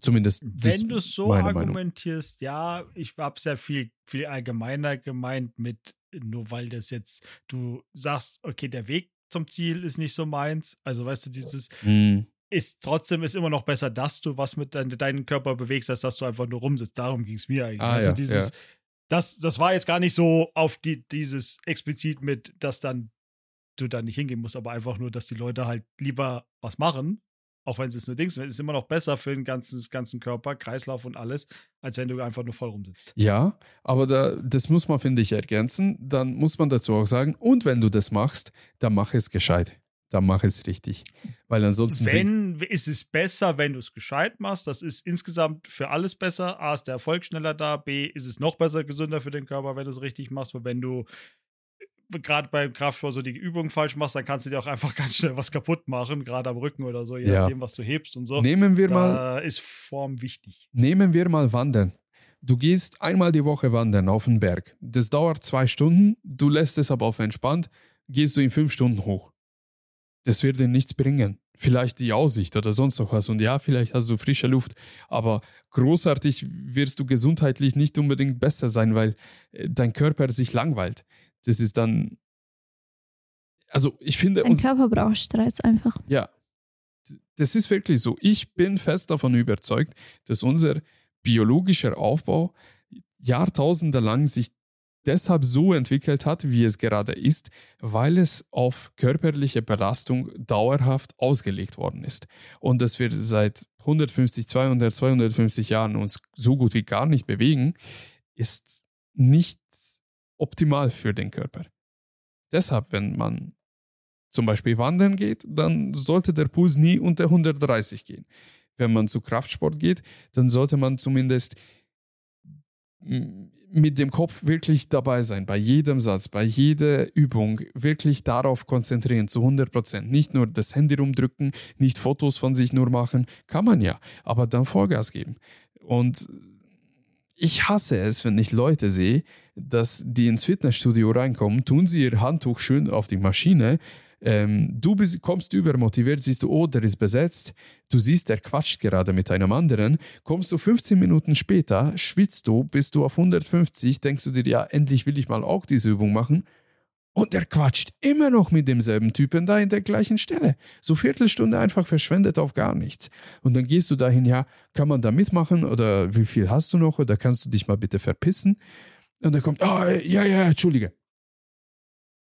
Speaker 3: Zumindest
Speaker 1: wenn du es so
Speaker 3: meine Meinung.
Speaker 1: argumentierst, ja, ich habe sehr viel, viel allgemeiner gemeint mit, nur weil das jetzt, du sagst, okay, der Weg zum Ziel ist nicht so meins. Also weißt du, dieses
Speaker 3: Hm,
Speaker 1: ist trotzdem ist immer noch besser, dass du was mit dein, deinem Körper bewegst, als dass du einfach nur rumsitzt. Darum ging es mir eigentlich.
Speaker 3: Ah,
Speaker 1: also
Speaker 3: ja,
Speaker 1: dieses,
Speaker 3: ja.
Speaker 1: das, das war jetzt gar nicht so auf die, dieses explizit mit, dass dann du da nicht hingehen musst, aber einfach nur, dass die Leute halt lieber was machen, auch wenn es jetzt nur Dings ist, ist immer noch besser für den ganzen, ganzen Körper, Kreislauf und alles, als wenn du einfach nur voll rumsitzt.
Speaker 3: Ja, aber da, das muss man, finde ich, ergänzen. Dann muss man dazu auch sagen, und wenn du das machst, dann mach es gescheit. Dann mach es richtig. Weil ansonsten.
Speaker 1: Wenn, ist es besser, wenn du es gescheit machst. Das ist insgesamt für alles besser. A, ist der Erfolg schneller da. B, ist es noch besser, gesünder für den Körper, wenn du es richtig machst. Weil wenn du gerade beim Kraftsport so die Übung falsch machst, dann kannst du dir auch einfach ganz schnell was kaputt machen, gerade am Rücken oder so, je
Speaker 3: Ja.
Speaker 1: nachdem, was du hebst und so.
Speaker 3: nehmen wir mal.
Speaker 1: Da ist Form wichtig.
Speaker 3: Nehmen wir mal Wandern. Du gehst einmal die Woche wandern auf den Berg. Das dauert zwei Stunden, du lässt es aber auf entspannt, gehst du in fünf Stunden hoch. Das wird dir nichts bringen. Vielleicht die Aussicht oder sonst noch was. Und ja, vielleicht hast du frische Luft, aber großartig wirst du gesundheitlich nicht unbedingt besser sein, weil äh, dein Körper sich langweilt. Das ist dann. Also, ich finde uns.
Speaker 2: Körper braucht Stress einfach.
Speaker 3: Ja, das ist wirklich so. Ich bin fest davon überzeugt, dass unser biologischer Aufbau Jahrtausende lang sich deshalb so entwickelt hat, wie es gerade ist, weil es auf körperliche Belastung dauerhaft ausgelegt worden ist. Und dass wir seit 150, 200, 250 Jahren uns so gut wie gar nicht bewegen, ist nicht optimal für den Körper. Deshalb, wenn man zum Beispiel wandern geht, dann sollte der Puls nie unter 130 gehen. wenn man zu Kraftsport geht, dann sollte man zumindest mit dem Kopf wirklich dabei sein, bei jedem Satz, bei jeder Übung, wirklich darauf konzentrieren, zu 100 Prozent. Nicht nur das Handy rumdrücken, nicht Fotos von sich nur machen, kann man ja, aber dann Vollgas geben. Und ich hasse es, wenn ich Leute sehe, dass die ins Fitnessstudio reinkommen, tun sie ihr Handtuch schön auf die Maschine. Ähm, du bist, kommst übermotiviert, siehst du, oh, der ist besetzt. Du siehst, der quatscht gerade mit einem anderen. Kommst du 15 Minuten später, schwitzt du, bist du auf 150, denkst du dir, ja, endlich will ich mal auch diese Übung machen. Und der quatscht immer noch mit demselben Typen da in der gleichen Stelle. So Viertelstunde einfach verschwendet auf gar nichts. Und dann gehst du dahin, ja, kann man da mitmachen oder wie viel hast du noch oder kannst du dich mal bitte verpissen? Und dann kommt, ah, ja, ja, entschuldige.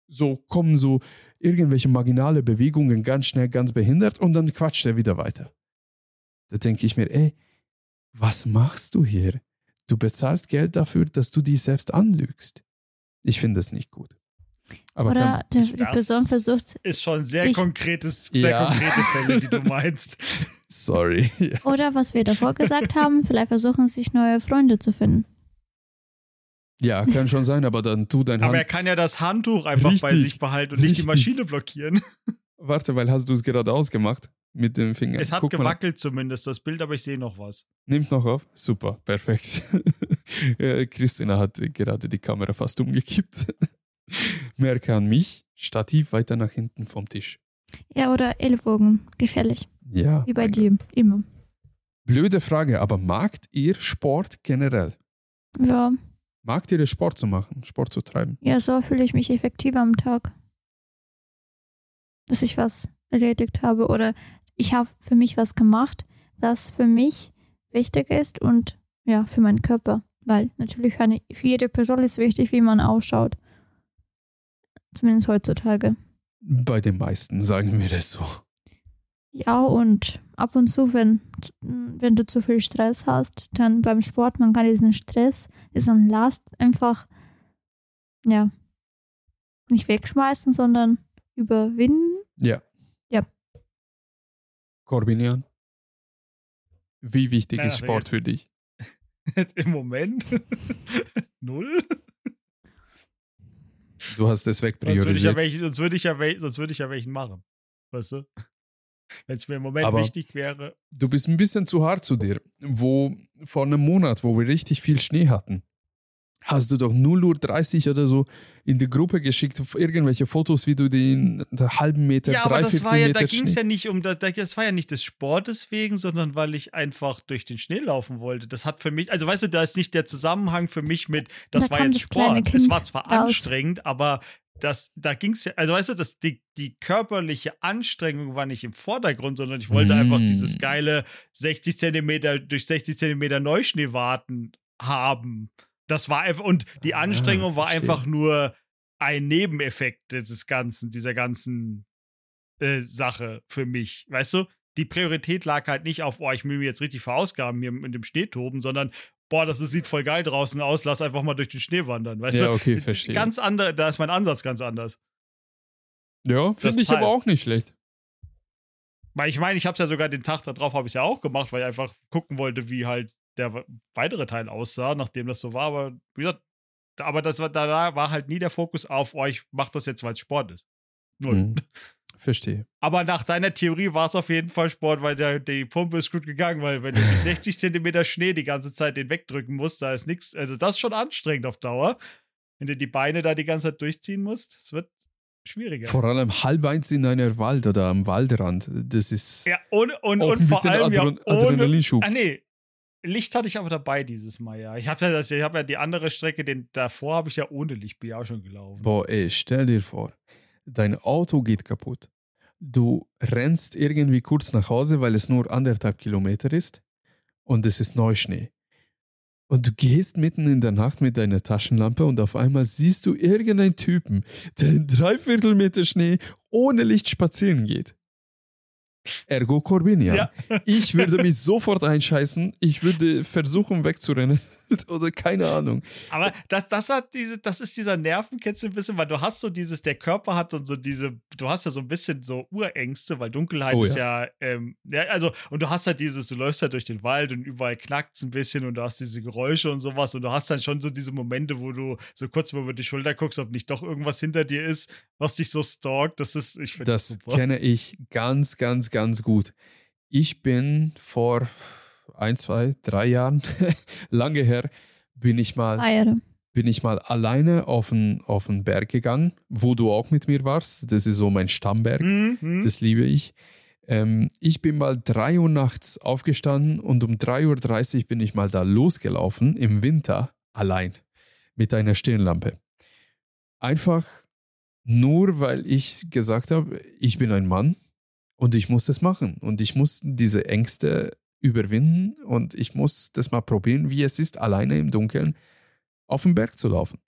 Speaker 3: So kommen so irgendwelche marginale Bewegungen ganz schnell, ganz behindert und dann quatscht er wieder weiter. Da denke ich mir, ey, was machst du hier? Du bezahlst Geld dafür, dass du dich selbst anlügst. Ich finde das nicht gut. Aber
Speaker 2: Oder
Speaker 3: ganz,
Speaker 2: der, die
Speaker 1: das-
Speaker 2: Person versucht,
Speaker 1: Ist schon sehr
Speaker 2: Sich-
Speaker 1: konkretes, sehr
Speaker 3: Ja.
Speaker 1: konkrete Fälle, die du meinst.
Speaker 3: sorry. Ja.
Speaker 2: oder was wir davor gesagt haben, vielleicht versuchen sich neue Freunde zu finden.
Speaker 3: Ja, kann schon sein, aber dann tu dein
Speaker 1: Aber er kann ja das Handtuch einfach bei
Speaker 3: Richtig.
Speaker 1: sich behalten und nicht die. Maschine blockieren.
Speaker 3: Warte, weil hast du es gerade ausgemacht mit dem Finger?
Speaker 1: Es hat
Speaker 3: Guck mal.
Speaker 1: gewackelt zumindest, das Bild, aber ich sehe noch was.
Speaker 3: Nimmt noch auf? Super, perfekt. Äh, Christina hat gerade die Kamera fast umgekippt. Merke an mich, Stativ weiter nach hinten vom Tisch.
Speaker 2: Ja, oder Ellbogen, gefährlich.
Speaker 3: Ja.
Speaker 2: Wie bei dir, immer.
Speaker 3: Blöde Frage, aber magt ihr Sport generell?
Speaker 2: Ja,
Speaker 3: Magt ihr es, Sport zu machen, Sport zu treiben?
Speaker 2: ja, so fühle ich mich effektiver am Tag. Dass ich was erledigt habe oder ich habe für mich was gemacht, was für mich wichtig ist und ja, für meinen Körper. Weil natürlich für, eine, für jede Person ist wichtig, wie man ausschaut. Zumindest heutzutage.
Speaker 3: Bei den meisten sagen wir das so.
Speaker 2: Ja, und ab und zu, wenn, wenn du zu viel Stress hast, dann beim Sport, man kann diesen Stress, diesen Last einfach, ja, nicht wegschmeißen, sondern überwinden.
Speaker 3: Ja.
Speaker 2: Ja.
Speaker 3: Corbinian, wie wichtig
Speaker 1: Na,
Speaker 3: ist Sport für dich?
Speaker 1: Jetzt Im Moment null.
Speaker 3: Du hast es
Speaker 1: Sonst würde ich, ja
Speaker 3: wegpriorisiert.
Speaker 1: welchen, sonst würde ich, ja wel- sonst würde ich ja welchen machen. Weißt du? Wenn es mir im Moment
Speaker 3: Aber-
Speaker 1: wichtig wäre.
Speaker 3: Du bist ein bisschen zu hart zu dir. Wo vor einem Monat, wo wir richtig viel Schnee hatten, hast du doch 0.30 Uhr oder so in die Gruppe geschickt, irgendwelche Fotos, wie du den halben Meter,
Speaker 1: Ja, aber das war ja,
Speaker 3: Meter
Speaker 1: da ging es ja nicht um das, das war ja nicht des Sportes wegen, sondern weil ich einfach durch den Schnee laufen wollte. Das hat für mich, also weißt du, da ist nicht der Zusammenhang für mich mit, das
Speaker 2: Da
Speaker 1: war jetzt
Speaker 2: das
Speaker 1: Sport. Es war zwar
Speaker 2: raus.
Speaker 1: anstrengend, aber das, da ging es ja, also weißt du, das, die, die körperliche Anstrengung war nicht im Vordergrund, sondern ich wollte
Speaker 3: Mm.
Speaker 1: einfach dieses geile 60 Zentimeter durch 60 Zentimeter Neuschnee warten haben. Das war einfach, und die
Speaker 3: Ah,
Speaker 1: Anstrengung war
Speaker 3: verstehe.
Speaker 1: einfach nur ein Nebeneffekt des Ganzen, dieser ganzen äh, Sache für mich. Weißt du? Die Priorität lag halt nicht auf, oh, ich will mir jetzt richtig verausgaben hier in dem Schnee toben, sondern boah, das ist- sieht voll geil draußen aus, lass einfach mal durch den Schnee wandern. Weißt
Speaker 3: Ja,
Speaker 1: du?
Speaker 3: okay, verstehe.
Speaker 1: Ganz andere, da ist mein Ansatz ganz anders.
Speaker 3: Ja, finde ich aber
Speaker 1: Deshalb.
Speaker 3: auch nicht schlecht.
Speaker 1: Weil ich meine, ich habe es ja sogar den Tag darauf, habe ich es ja auch gemacht, weil ich einfach gucken wollte, wie halt der we- weitere Teil aussah, nachdem das so war. Aber wie gesagt, da- aber das war, da war halt nie der Fokus auf, oh, ich mach das jetzt, weil es Sport ist. Null.
Speaker 3: Mhm. Verstehe.
Speaker 1: Aber nach deiner Theorie war es auf jeden Fall Sport, weil der, die Pumpe ist gut gegangen, weil wenn du durch 60 Zentimeter Schnee die ganze Zeit den wegdrücken musst, da ist nichts, also das ist schon anstrengend auf Dauer. Wenn du die Beine da die ganze Zeit durchziehen musst, es wird schwieriger.
Speaker 3: Vor allem halb eins in einer Wald oder am Waldrand. Das ist
Speaker 1: ja, und, und,
Speaker 3: auch
Speaker 1: und
Speaker 3: ein
Speaker 1: vor allem ja
Speaker 3: Adren
Speaker 1: ohne,
Speaker 3: Adrenalinschub.
Speaker 1: Ah, nee. Licht hatte ich aber dabei dieses Mal, ja. Ich habe ja, ich hab ja die andere Strecke, den davor habe ich ja ohne Licht, bin ja auch schon gelaufen.
Speaker 3: Boah, ey, stell dir vor, dein Auto geht kaputt. Du rennst irgendwie kurz nach Hause, weil es nur anderthalb Kilometer ist und es ist Neuschnee. Und du gehst mitten in der Nacht mit deiner Taschenlampe und auf einmal siehst du irgendeinen Typen, der in dreiviertel Meter Schnee ohne Licht spazieren geht. Ergo Corbinian.
Speaker 1: Ja.
Speaker 3: Ich würde mich sofort einscheißen. Ich würde versuchen wegzurennen. Oder keine Ahnung.
Speaker 1: Aber das, das hat diese, das ist dieser Nervenkitzel ein bisschen, weil du hast so dieses, der Körper hat und so diese, du hast ja so ein bisschen so Urängste, weil Dunkelheit
Speaker 3: Oh,
Speaker 1: ist ja, ähm, ja, also, und du hast halt dieses, du läufst halt durch den Wald und überall knackt es ein bisschen und du hast diese Geräusche und sowas und du hast dann schon so diese Momente, wo du so kurz mal über die Schulter guckst, ob nicht doch irgendwas hinter dir ist, was dich so stalkt. Das ist, ich finde das,
Speaker 3: Das
Speaker 1: super.
Speaker 3: kenne ich ganz, ganz, ganz gut. Ich bin vor ein, zwei, drei Jahren, lange her, bin ich mal,
Speaker 2: Feiere.
Speaker 3: bin ich mal alleine auf den, auf den Berg gegangen, wo du auch mit mir warst. Das ist so mein Stammberg.
Speaker 1: Hm, hm.
Speaker 3: Das liebe ich. Ähm, ich bin mal 3 Uhr nachts aufgestanden und um 3.30 Uhr bin ich mal da losgelaufen im Winter allein mit einer Stirnlampe. Einfach nur, weil ich gesagt habe, ich bin ein Mann und ich muss das machen und ich muss diese Ängste überwinden und ich muss das mal probieren, wie es ist, alleine im Dunkeln auf den Berg zu laufen.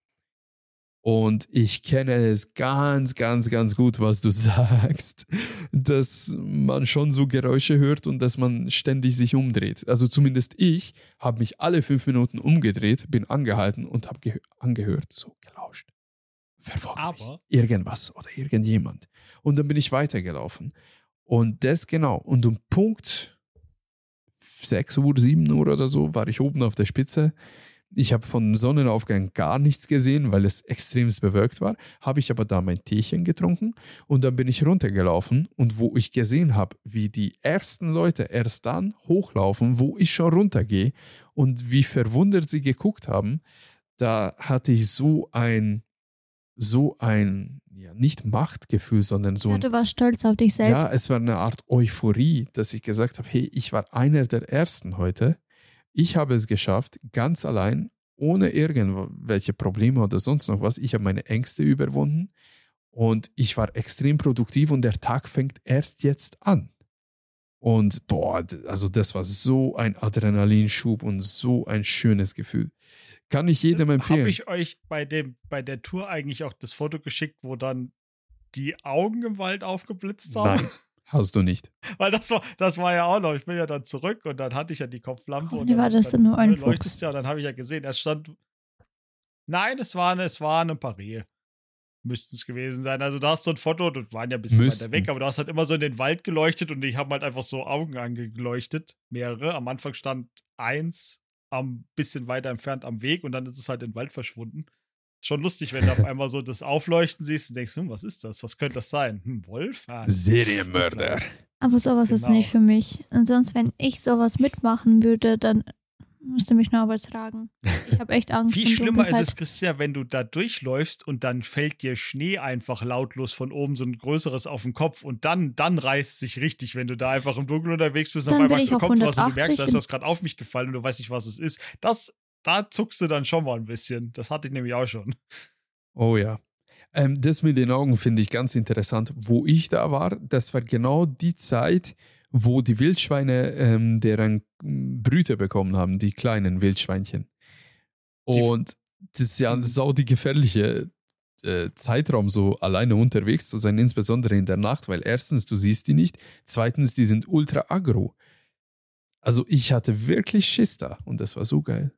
Speaker 3: Und ich kenne es ganz, ganz, ganz gut, was du sagst, dass man schon so Geräusche hört und dass man ständig sich umdreht. Also zumindest ich habe mich alle fünf Minuten umgedreht, bin angehalten und habe gehö- angehört, so gelauscht. Verfolgt mich
Speaker 1: Aber-
Speaker 3: irgendwas oder irgendjemand. Und dann bin ich weitergelaufen. Und das genau. Und um Punkt 6 Uhr, 7 Uhr oder so war ich oben auf der Spitze. Ich habe von Sonnenaufgang gar nichts gesehen, weil es extremst bewölkt war. Habe ich aber da mein Teechen getrunken und dann bin ich runtergelaufen und wo ich gesehen habe, wie die ersten Leute erst dann hochlaufen, wo ich schon runtergehe und wie verwundert sie geguckt haben, da hatte ich so ein, so ein, ja, nicht Machtgefühl, sondern so
Speaker 2: Ja,
Speaker 3: ein
Speaker 2: du warst stolz auf dich selbst.
Speaker 3: ja, es war eine Art Euphorie, dass ich gesagt habe, hey, ich war einer der Ersten heute. Ich habe es geschafft, ganz allein, ohne irgendwelche Probleme oder sonst noch was. Ich habe meine Ängste überwunden und ich war extrem produktiv und der Tag fängt erst jetzt an. Und boah, also das war so ein Adrenalinschub und so ein schönes Gefühl. Kann ich jedem empfehlen.
Speaker 1: Habe ich euch bei, dem, bei der Tour eigentlich auch das Foto geschickt, wo dann die Augen im Wald aufgeblitzt haben?
Speaker 3: Nein, hast du nicht.
Speaker 1: Weil das war, das war ja auch noch. Ich bin ja dann zurück und dann hatte ich ja die Kopflampe.
Speaker 2: Hoffentlich
Speaker 1: und dann,
Speaker 2: war das
Speaker 1: dann
Speaker 2: dann nur ein
Speaker 1: leuchtest
Speaker 2: Fuchs.
Speaker 1: Ja, dann habe ich ja gesehen, er stand. Nein, es war, eine- es war eine Paris. Müssten es gewesen sein. Also da hast du ein Foto, das waren ja ein bisschen
Speaker 3: Müssten.
Speaker 1: weiter weg, aber du hast halt immer so in den Wald geleuchtet und ich habe halt einfach so Augen angeleuchtet. Mehrere. Am Anfang stand eins am bisschen weiter entfernt am Weg und dann ist es halt in den Wald verschwunden. Schon lustig, wenn du auf einmal so das Aufleuchten siehst und denkst, hm, was ist das? Was könnte das sein? Hm, Wolf? Ah,
Speaker 3: Serienmörder.
Speaker 2: Aber sowas ist
Speaker 1: Genau.
Speaker 2: nicht für mich. Und sonst, wenn ich sowas mitmachen würde, dann müsste mich Norbert tragen. Ich habe echt Angst
Speaker 1: Viel schlimmer ist es, Christian, wenn du da durchläufst und dann fällt dir Schnee einfach lautlos von oben so ein größeres auf den Kopf und dann, dann reißt sich richtig, wenn du da einfach im Dunkeln unterwegs bist und
Speaker 2: Dann
Speaker 1: auf einmal
Speaker 2: auf
Speaker 1: kommt was und du
Speaker 2: 180
Speaker 1: merkst, da ist
Speaker 2: und-
Speaker 1: was gerade auf mich gefallen und du weißt nicht, was es ist. Das, da zuckst du dann schon mal ein bisschen. Das hatte ich nämlich auch schon.
Speaker 3: Oh ja. Ähm, das mit den Augen finde ich ganz interessant. Wo ich da war, das war genau die Zeit, wo die Wildschweine ähm, deren Brüte bekommen haben, die kleinen Wildschweinchen. Und das ist ja
Speaker 1: Mhm.
Speaker 3: sau die gefährliche äh, Zeitraum, so alleine unterwegs zu sein, insbesondere in der Nacht, weil erstens, du siehst die nicht, zweitens, die sind ultra aggro. Also ich hatte wirklich Schiss da und das war so geil.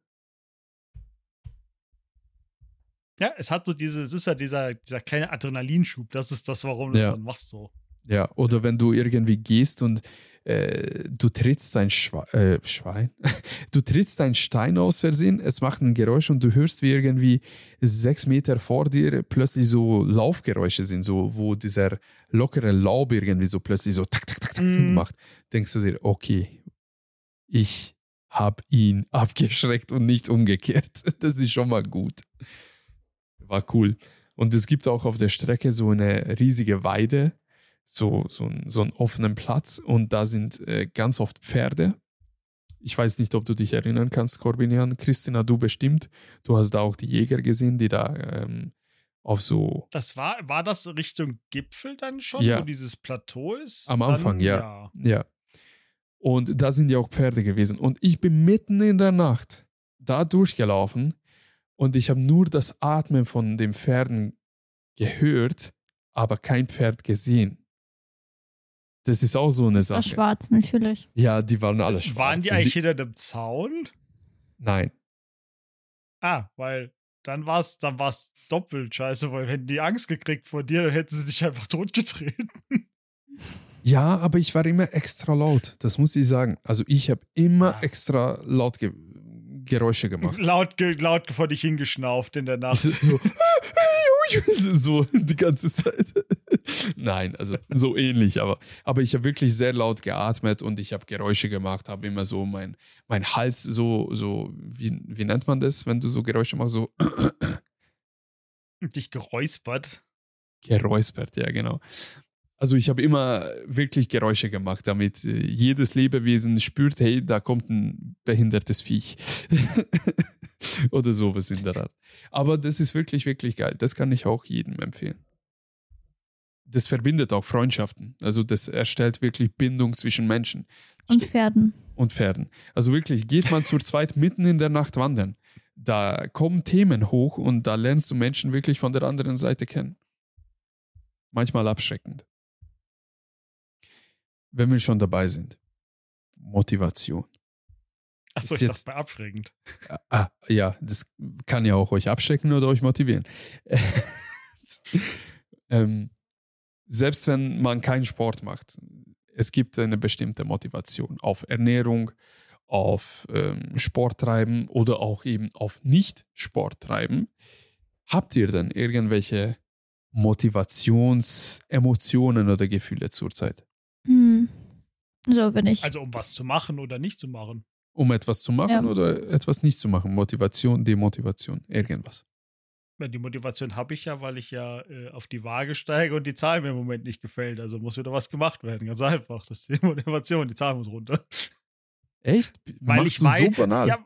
Speaker 1: Ja, es hat so diese, es ist ja dieser, dieser kleine Adrenalinschub. Das ist das, warum du es
Speaker 3: Ja.
Speaker 1: dann machst so.
Speaker 3: Ja, oder wenn du irgendwie gehst und äh, du trittst ein Schwe äh, Schwein, du trittst ein Stein aus Versehen, es macht ein Geräusch und du hörst, wie irgendwie sechs Meter vor dir plötzlich so Laufgeräusche sind, so wo dieser lockere Laub irgendwie so plötzlich so tak, tak, tak, tak
Speaker 1: Mhm.
Speaker 3: macht. Denkst du dir, okay, ich habe ihn abgeschreckt und nicht umgekehrt. Das ist schon mal gut. War cool. Und es gibt auch auf der Strecke so eine riesige Weide, so, so, so einen offenen Platz und da sind äh, ganz oft Pferde. Ich weiß nicht, ob du dich erinnern kannst, Corbinian. Christina, du bestimmt. Du hast da auch die Jäger gesehen, die da ähm, auf so
Speaker 1: Das war, war das Richtung Gipfel dann schon,
Speaker 3: Ja.
Speaker 1: wo dieses Plateau ist?
Speaker 3: Am
Speaker 1: Dann,
Speaker 3: Anfang, ja. Ja. Und da sind ja auch Pferde gewesen. Und ich bin mitten in der Nacht da durchgelaufen und ich habe nur das Atmen von den Pferden gehört, aber kein Pferd gesehen. Das ist auch so eine
Speaker 2: Das war
Speaker 3: Sache.
Speaker 2: schwarz, natürlich.
Speaker 3: Ja, die waren alle schwarz.
Speaker 1: Waren die eigentlich hinter dem Zaun?
Speaker 3: Nein.
Speaker 1: Ah, weil dann war's, dann war's doppelt scheiße, weil hätten die Angst gekriegt vor dir, dann hätten sie dich einfach totgetreten.
Speaker 3: Ja, aber ich war immer extra laut, das muss ich sagen. Also ich habe immer extra laut ge Geräusche gemacht.
Speaker 1: laut, ge laut vor dich hingeschnauft in der Nacht.
Speaker 3: So, so die ganze Zeit. Nein, also so ähnlich, aber, aber ich habe wirklich sehr laut geatmet und ich habe Geräusche gemacht, habe immer so mein, mein Hals so, so wie, wie nennt man das, wenn du so Geräusche machst, so
Speaker 1: Dich geräuspert.
Speaker 3: geräuspert, ja genau. Also ich habe immer wirklich Geräusche gemacht, damit äh, jedes Lebewesen spürt, hey, da kommt ein behindertes Viech. Oder sowas in der Art. Aber das ist wirklich, wirklich geil. Das kann ich auch jedem empfehlen. Das verbindet auch Freundschaften. Also das erstellt wirklich Bindung zwischen Menschen
Speaker 2: Und Pferden.
Speaker 3: und Pferden. Also wirklich, geht man zur zweit mitten in der Nacht wandern. Da kommen Themen hoch und da lernst du Menschen wirklich von der anderen Seite kennen. Manchmal abschreckend. Wenn wir schon dabei sind. Motivation.
Speaker 1: Achso,
Speaker 3: Ist
Speaker 1: ich
Speaker 3: jetzt-
Speaker 1: dachte mal abschreckend.
Speaker 3: Ah, ja, das kann ja auch euch abschrecken oder euch motivieren. ähm, selbst wenn man keinen Sport macht, es gibt eine bestimmte Motivation auf Ernährung, auf ähm, Sport treiben oder auch eben auf Nicht-Sport treiben. Habt ihr denn irgendwelche Motivationsemotionen oder Gefühle zurzeit?
Speaker 2: Hm. So, wenn ich.
Speaker 1: Also um was zu machen oder nicht zu machen.
Speaker 3: Um etwas zu machen
Speaker 2: Ja.
Speaker 3: oder etwas nicht zu machen? Motivation, Demotivation, irgendwas.
Speaker 1: Ja, Die Motivation habe ich ja, weil ich ja äh, auf die Waage steige und die Zahl mir im Moment nicht gefällt. Also muss wieder was gemacht werden. Ganz einfach. Das ist die Motivation. Die Zahl muss runter.
Speaker 3: Echt?
Speaker 1: Weil
Speaker 3: Machst
Speaker 1: ich
Speaker 3: du
Speaker 1: weiß-
Speaker 3: so banal?
Speaker 1: Ja,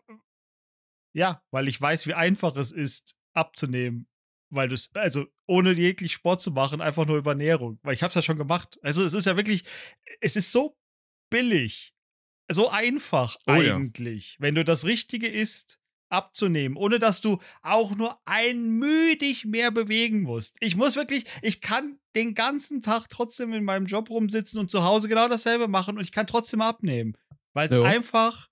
Speaker 1: ja, weil ich weiß, wie einfach es ist, abzunehmen. Weil du es, also ohne jeglich Sport zu machen, einfach nur über Ernährung. Weil ich habe es ja schon gemacht. Also es ist ja wirklich, es ist so billig, so einfach
Speaker 3: Oh ja.
Speaker 1: eigentlich, wenn du das Richtige isst, abzunehmen, ohne dass du auch nur ein müdig mehr bewegen musst. Ich muss wirklich, ich kann den ganzen Tag trotzdem in meinem Job rumsitzen und zu Hause genau dasselbe machen und ich kann trotzdem abnehmen. Weil es
Speaker 3: Ja.
Speaker 1: einfach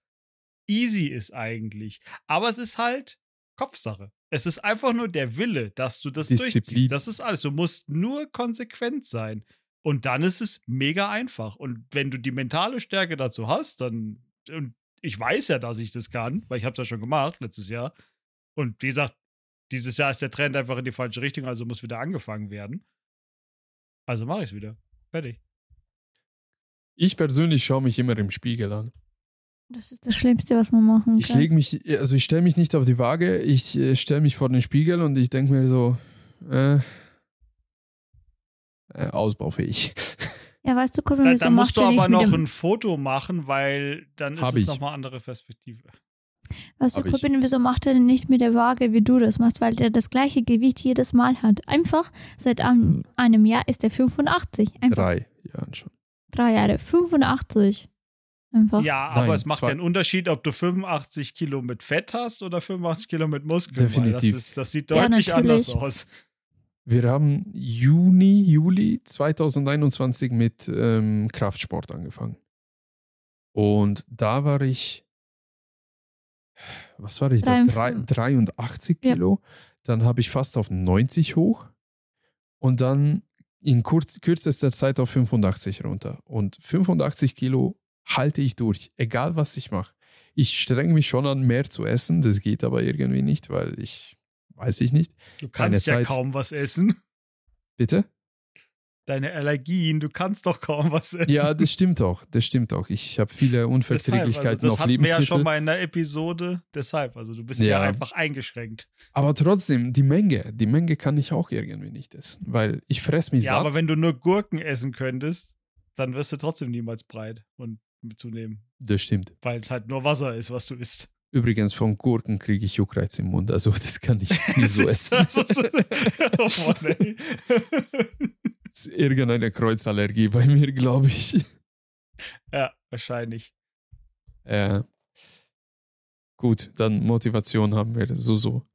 Speaker 1: easy ist eigentlich. Aber es ist halt Kopfsache. Es ist einfach nur der Wille, dass du das
Speaker 3: Disziplin.
Speaker 1: durchziehst. Das ist alles. Du musst nur konsequent sein. Und dann ist es mega einfach. Und wenn du die mentale Stärke dazu hast, dann, und ich weiß ja, dass ich das kann, weil ich habe es ja schon gemacht letztes Jahr. Und wie gesagt, dieses Jahr ist der Trend einfach in die falsche Richtung, also muss wieder angefangen werden. Also mache ich es wieder. Fertig.
Speaker 3: Ich persönlich schaue mich immer im Spiegel an.
Speaker 2: Das ist das Schlimmste, was man machen
Speaker 3: Ich
Speaker 2: kann.
Speaker 3: lege mich, also ich stelle mich nicht auf die Waage, ich äh, stelle mich vor den Spiegel und ich denke mir so, äh, äh, ausbaufähig.
Speaker 2: ja, weißt du, Corbin,
Speaker 1: Da,
Speaker 2: wieso
Speaker 1: da musst
Speaker 2: macht
Speaker 1: du aber noch ein Foto machen, weil dann ist
Speaker 3: Hab
Speaker 1: es
Speaker 3: ich.
Speaker 1: nochmal andere Perspektive.
Speaker 2: Weißt du,
Speaker 3: ich.
Speaker 2: Corbin, wieso macht er denn nicht mit der Waage, wie du das machst? Weil der das gleiche Gewicht jedes Mal hat. Einfach, seit einem, einem Jahr ist er 85. Einfach
Speaker 3: Drei Jahren schon.
Speaker 2: drei Jahre. 85. Einfach.
Speaker 1: Ja, aber
Speaker 3: Nein,
Speaker 1: es macht ja einen Unterschied, ob du 85 Kilo mit Fett hast oder 85 Kilo mit Muskeln.
Speaker 3: Definitiv.
Speaker 1: Das, ist, das sieht
Speaker 2: Ja,
Speaker 1: deutlich anders
Speaker 2: natürlich.
Speaker 1: aus.
Speaker 3: Wir haben Juni, Juli 2021 mit ähm, Kraftsport angefangen. Und da war ich, was war ich da? Drei,
Speaker 2: 53.
Speaker 3: 83
Speaker 2: Ja.
Speaker 3: Kilo. Dann habe ich fast auf 90 hoch und dann in kurz, kürzester Zeit auf 85 runter. Und 85 Kilo halte ich durch, egal was ich mache. Ich strenge mich schon an, mehr zu essen. Das geht aber irgendwie nicht, weil ich, weiß ich nicht.
Speaker 1: Du kannst ja
Speaker 3: Zeit.
Speaker 1: kaum was essen.
Speaker 3: Bitte?
Speaker 1: Deine Allergien, du kannst doch kaum was essen.
Speaker 3: Ja, das stimmt auch. Das stimmt auch. Ich habe viele
Speaker 1: Deshalb,
Speaker 3: Unverträglichkeiten
Speaker 1: also das
Speaker 3: auf
Speaker 1: hatten wir ja
Speaker 3: Lebensmittel.
Speaker 1: schon mal in der Episode. Deshalb, also du bist ja,
Speaker 3: Ja.
Speaker 1: einfach eingeschränkt.
Speaker 3: aber trotzdem, die Menge, die Menge kann ich auch irgendwie nicht essen, weil ich fress mich
Speaker 1: Ja,
Speaker 3: satt.
Speaker 1: aber wenn du nur Gurken essen könntest, dann wirst du trotzdem niemals breit und zunehmen,
Speaker 3: das stimmt.
Speaker 1: weil es halt nur Wasser ist, was du isst.
Speaker 3: Übrigens, von Gurken kriege ich Juckreiz im Mund, also das kann ich nie so essen.
Speaker 1: Also, oh Mann, ey.
Speaker 3: Das ist irgendeine Kreuzallergie bei mir, glaube ich.
Speaker 1: ja, wahrscheinlich.
Speaker 3: Äh, gut, dann Motivation haben wir so, so.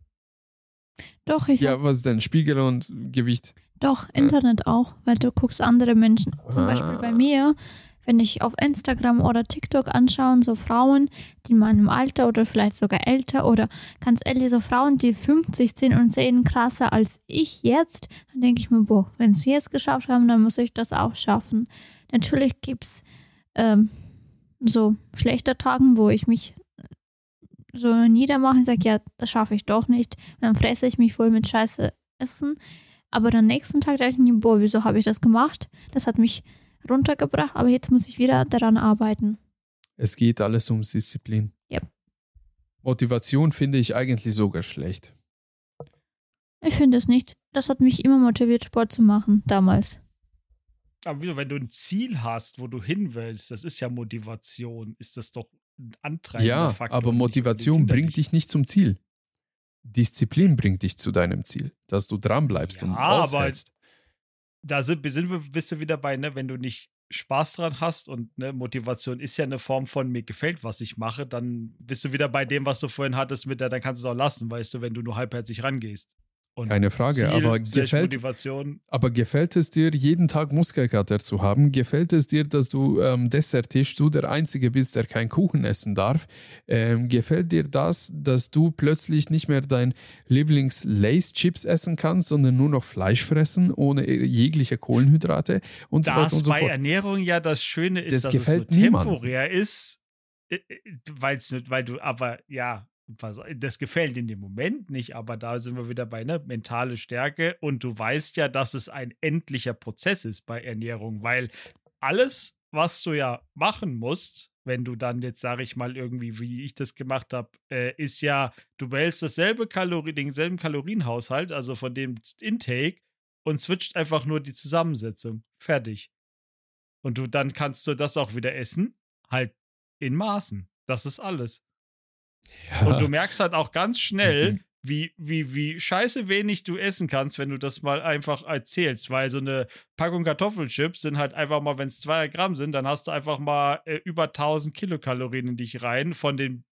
Speaker 2: Doch, ich
Speaker 3: Ja, was denn? Spiegel und Gewicht?
Speaker 2: Doch, Internet auch, weil du guckst andere Menschen. Zum
Speaker 3: Ah.
Speaker 2: Beispiel bei mir, wenn ich auf Instagram oder TikTok anschaue, so Frauen, die in meinem Alter oder vielleicht sogar älter oder ganz ehrlich, so Frauen, die 50 sind und sehen krasser als ich jetzt, dann denke ich mir, boah, wenn sie es geschafft haben, dann muss ich das auch schaffen. Natürlich gibt es ähm, so schlechte Tagen, wo ich mich so niedermache und sage, ja, das schaffe ich doch nicht. dann fresse ich mich voll mit Scheiße Essen. Aber am nächsten Tag dachte ich mir, boah, wieso habe ich das gemacht? Das hat mich runtergebracht, aber jetzt muss ich wieder daran arbeiten.
Speaker 3: Es geht alles ums Disziplin.
Speaker 2: Ja.
Speaker 3: Motivation finde ich eigentlich sogar schlecht.
Speaker 2: Ich finde es nicht. Das hat mich immer motiviert, Sport zu machen, damals.
Speaker 1: Aber wenn du ein Ziel hast, wo du hin willst, das ist ja Motivation, ist das doch ein antreibender
Speaker 3: ja,
Speaker 1: Faktor.
Speaker 3: aber Motivation bringt dich nicht zum Ziel. Disziplin bringt dich zu deinem Ziel, dass du dranbleibst
Speaker 1: ja,
Speaker 3: und aushältst.
Speaker 1: Da sind, sind wir, bist du wieder bei, ne, wenn du nicht Spaß dran hast und ne, Motivation ist ja eine Form von mir gefällt, was ich mache, dann bist du wieder bei dem, was du vorhin hattest mit der, dann kannst du es auch lassen, weißt du, wenn du nur halbherzig rangehst.
Speaker 3: Und Keine Frage, Ziel, aber, gefällt, aber gefällt es dir, jeden Tag Muskelkater zu haben? Gefällt es dir, dass du ähm, Desserttisch, du der Einzige bist, der keinen Kuchen essen darf? Ähm, gefällt dir das, dass du plötzlich nicht mehr dein Lieblings-Lace-Chips essen kannst, sondern nur noch Fleisch fressen, ohne jegliche Kohlenhydrate und
Speaker 1: das
Speaker 3: so weiter und so
Speaker 1: bei Ernährung ja das Schöne ist,
Speaker 3: das
Speaker 1: dass
Speaker 3: gefällt
Speaker 1: es so
Speaker 3: niemand.
Speaker 1: temporär ist, äh, äh, weil's nicht, weil du, aber ja, das gefällt in dem Moment nicht, aber da sind wir wieder bei ne, mentale Stärke und du weißt ja, dass es ein endlicher Prozess ist bei Ernährung, weil alles, was du ja machen musst, wenn du dann jetzt, sage ich mal, irgendwie, wie ich das gemacht habe, äh, ist ja, du behältst dasselbe Kalori denselben Kalorienhaushalt, also von dem Intake und switcht einfach nur die Zusammensetzung. Fertig. Und du dann kannst du das auch wieder essen, halt in Maßen. Das ist alles.
Speaker 3: Ja.
Speaker 1: Und du merkst halt auch ganz schnell, wie, wie, wie scheiße wenig du essen kannst, wenn du das mal einfach erzählst. Weil so eine Packung Kartoffelchips sind halt einfach mal, wenn es 200 Gramm sind, dann hast du einfach mal äh, über 1000 Kilokalorien in dich rein von den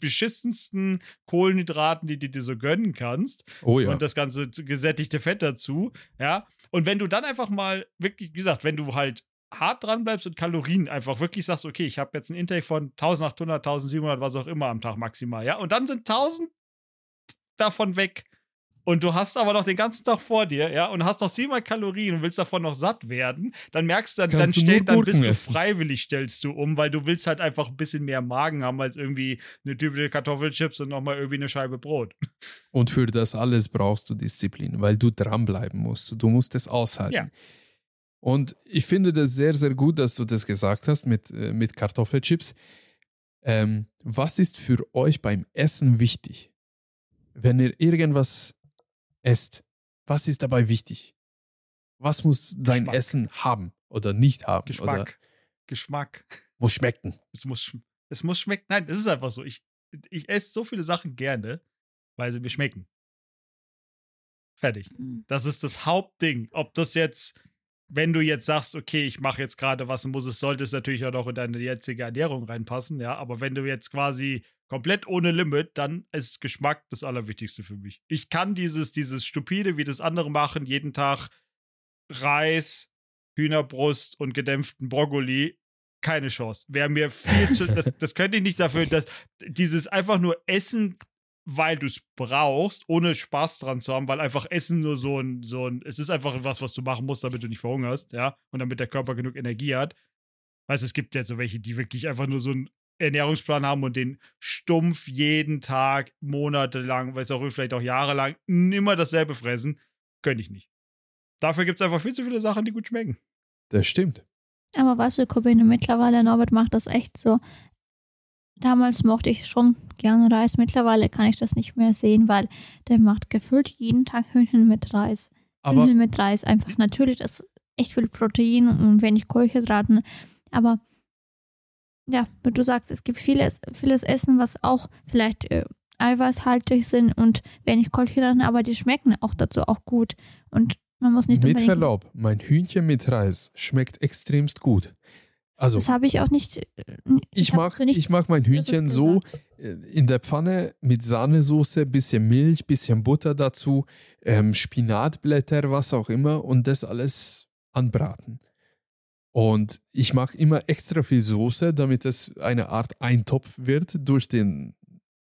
Speaker 1: beschissensten Kohlenhydraten, die du dir so gönnen kannst.
Speaker 3: Oh ja.
Speaker 1: Und das ganze gesättigte Fett dazu. Ja. Und wenn du dann einfach mal, wirklich, wie gesagt, wenn du halt hart dran bleibst und Kalorien einfach wirklich sagst, okay, ich habe jetzt ein Intake von 1800, 1700, was auch immer am Tag maximal, ja, und dann sind 1000 davon weg. Und du hast aber noch den ganzen Tag vor dir, ja, und hast noch siebenmal Kalorien und willst davon noch satt werden, dann merkst du, dann, dann,
Speaker 3: Kannst du
Speaker 1: stell, dann bist
Speaker 3: Gurken
Speaker 1: du
Speaker 3: essen.
Speaker 1: freiwillig, stellst du um, weil du willst halt einfach ein bisschen mehr Magen haben als irgendwie eine typische Kartoffelchips und nochmal irgendwie eine Scheibe Brot.
Speaker 3: Und für das alles brauchst du Disziplin, weil du dranbleiben musst. Du musst es aushalten.
Speaker 1: Ja.
Speaker 3: Und ich finde das sehr, sehr gut, dass du das gesagt hast mit, äh, mit Kartoffelchips. Ähm, was ist für euch beim Essen wichtig? Wenn ihr irgendwas esst, was ist dabei wichtig? Was muss dein
Speaker 1: Geschmack.
Speaker 3: Essen haben oder nicht haben? Oder
Speaker 1: Geschmack. Geschmack.
Speaker 3: muss schmecken?
Speaker 1: Es muss, sch- es muss schmecken. Nein, es ist einfach so. Ich, ich esse so viele Sachen gerne, weil sie mir schmecken. Fertig.
Speaker 2: Hm.
Speaker 1: Das ist das Hauptding. Ob das jetzt, wenn du jetzt sagst, okay, ich mache jetzt gerade was, muss es, sollte es natürlich auch noch in deine jetzige Ernährung reinpassen, ja. Aber wenn du jetzt quasi komplett ohne Limit, dann ist Geschmack das Allerwichtigste für mich. Ich kann dieses, dieses stupide, wie das andere machen, jeden Tag Reis, Hühnerbrust und gedämpften Brokkoli. Keine Chance. Wäre mir viel zu. Das, das könnte ich nicht dafür, dass dieses einfach nur Essen weil du es brauchst, ohne Spaß dran zu haben, weil einfach Essen nur so ein, so ein, es ist einfach was, was du machen musst, damit du nicht verhungerst, ja, und damit der Körper genug Energie hat. Weißt du, es gibt ja so welche, die wirklich einfach nur so einen Ernährungsplan haben und den stumpf jeden Tag, monatelang, weiß auch vielleicht auch jahrelang, immer dasselbe fressen. Gönn ich nicht. Dafür gibt es einfach viel zu viele Sachen, die gut schmecken.
Speaker 3: Das stimmt.
Speaker 2: Aber weißt du, Corinne, mittlerweile, Norbert macht das echt so. Damals mochte ich schon gerne Reis. Mittlerweile kann ich das nicht mehr sehen, weil der macht gefühlt jeden Tag Hühnchen mit Reis.
Speaker 3: Aber
Speaker 2: Hühnchen mit Reis einfach. Natürlich ist echt viel Protein und wenig Kohlenhydraten. Aber ja, wie du sagst, es gibt vieles, vieles Essen, was auch vielleicht äh, eiweißhaltig sind und wenig Kohlenhydraten, aber die schmecken auch dazu auch gut. Und man muss nicht
Speaker 3: mit Verlaub, mein Hühnchen mit Reis schmeckt extremst gut. Also,
Speaker 2: Das habe ich auch nicht. äh,
Speaker 3: ich, ich mag mein
Speaker 2: Böses
Speaker 3: Hühnchen so äh, in der Pfanne mit Sahnesoße, bisschen Milch, bisschen Butter dazu, ähm, Spinatblätter, was auch immer und das alles anbraten. Und ich mache immer extra viel Soße, damit es eine Art Eintopf wird durch den,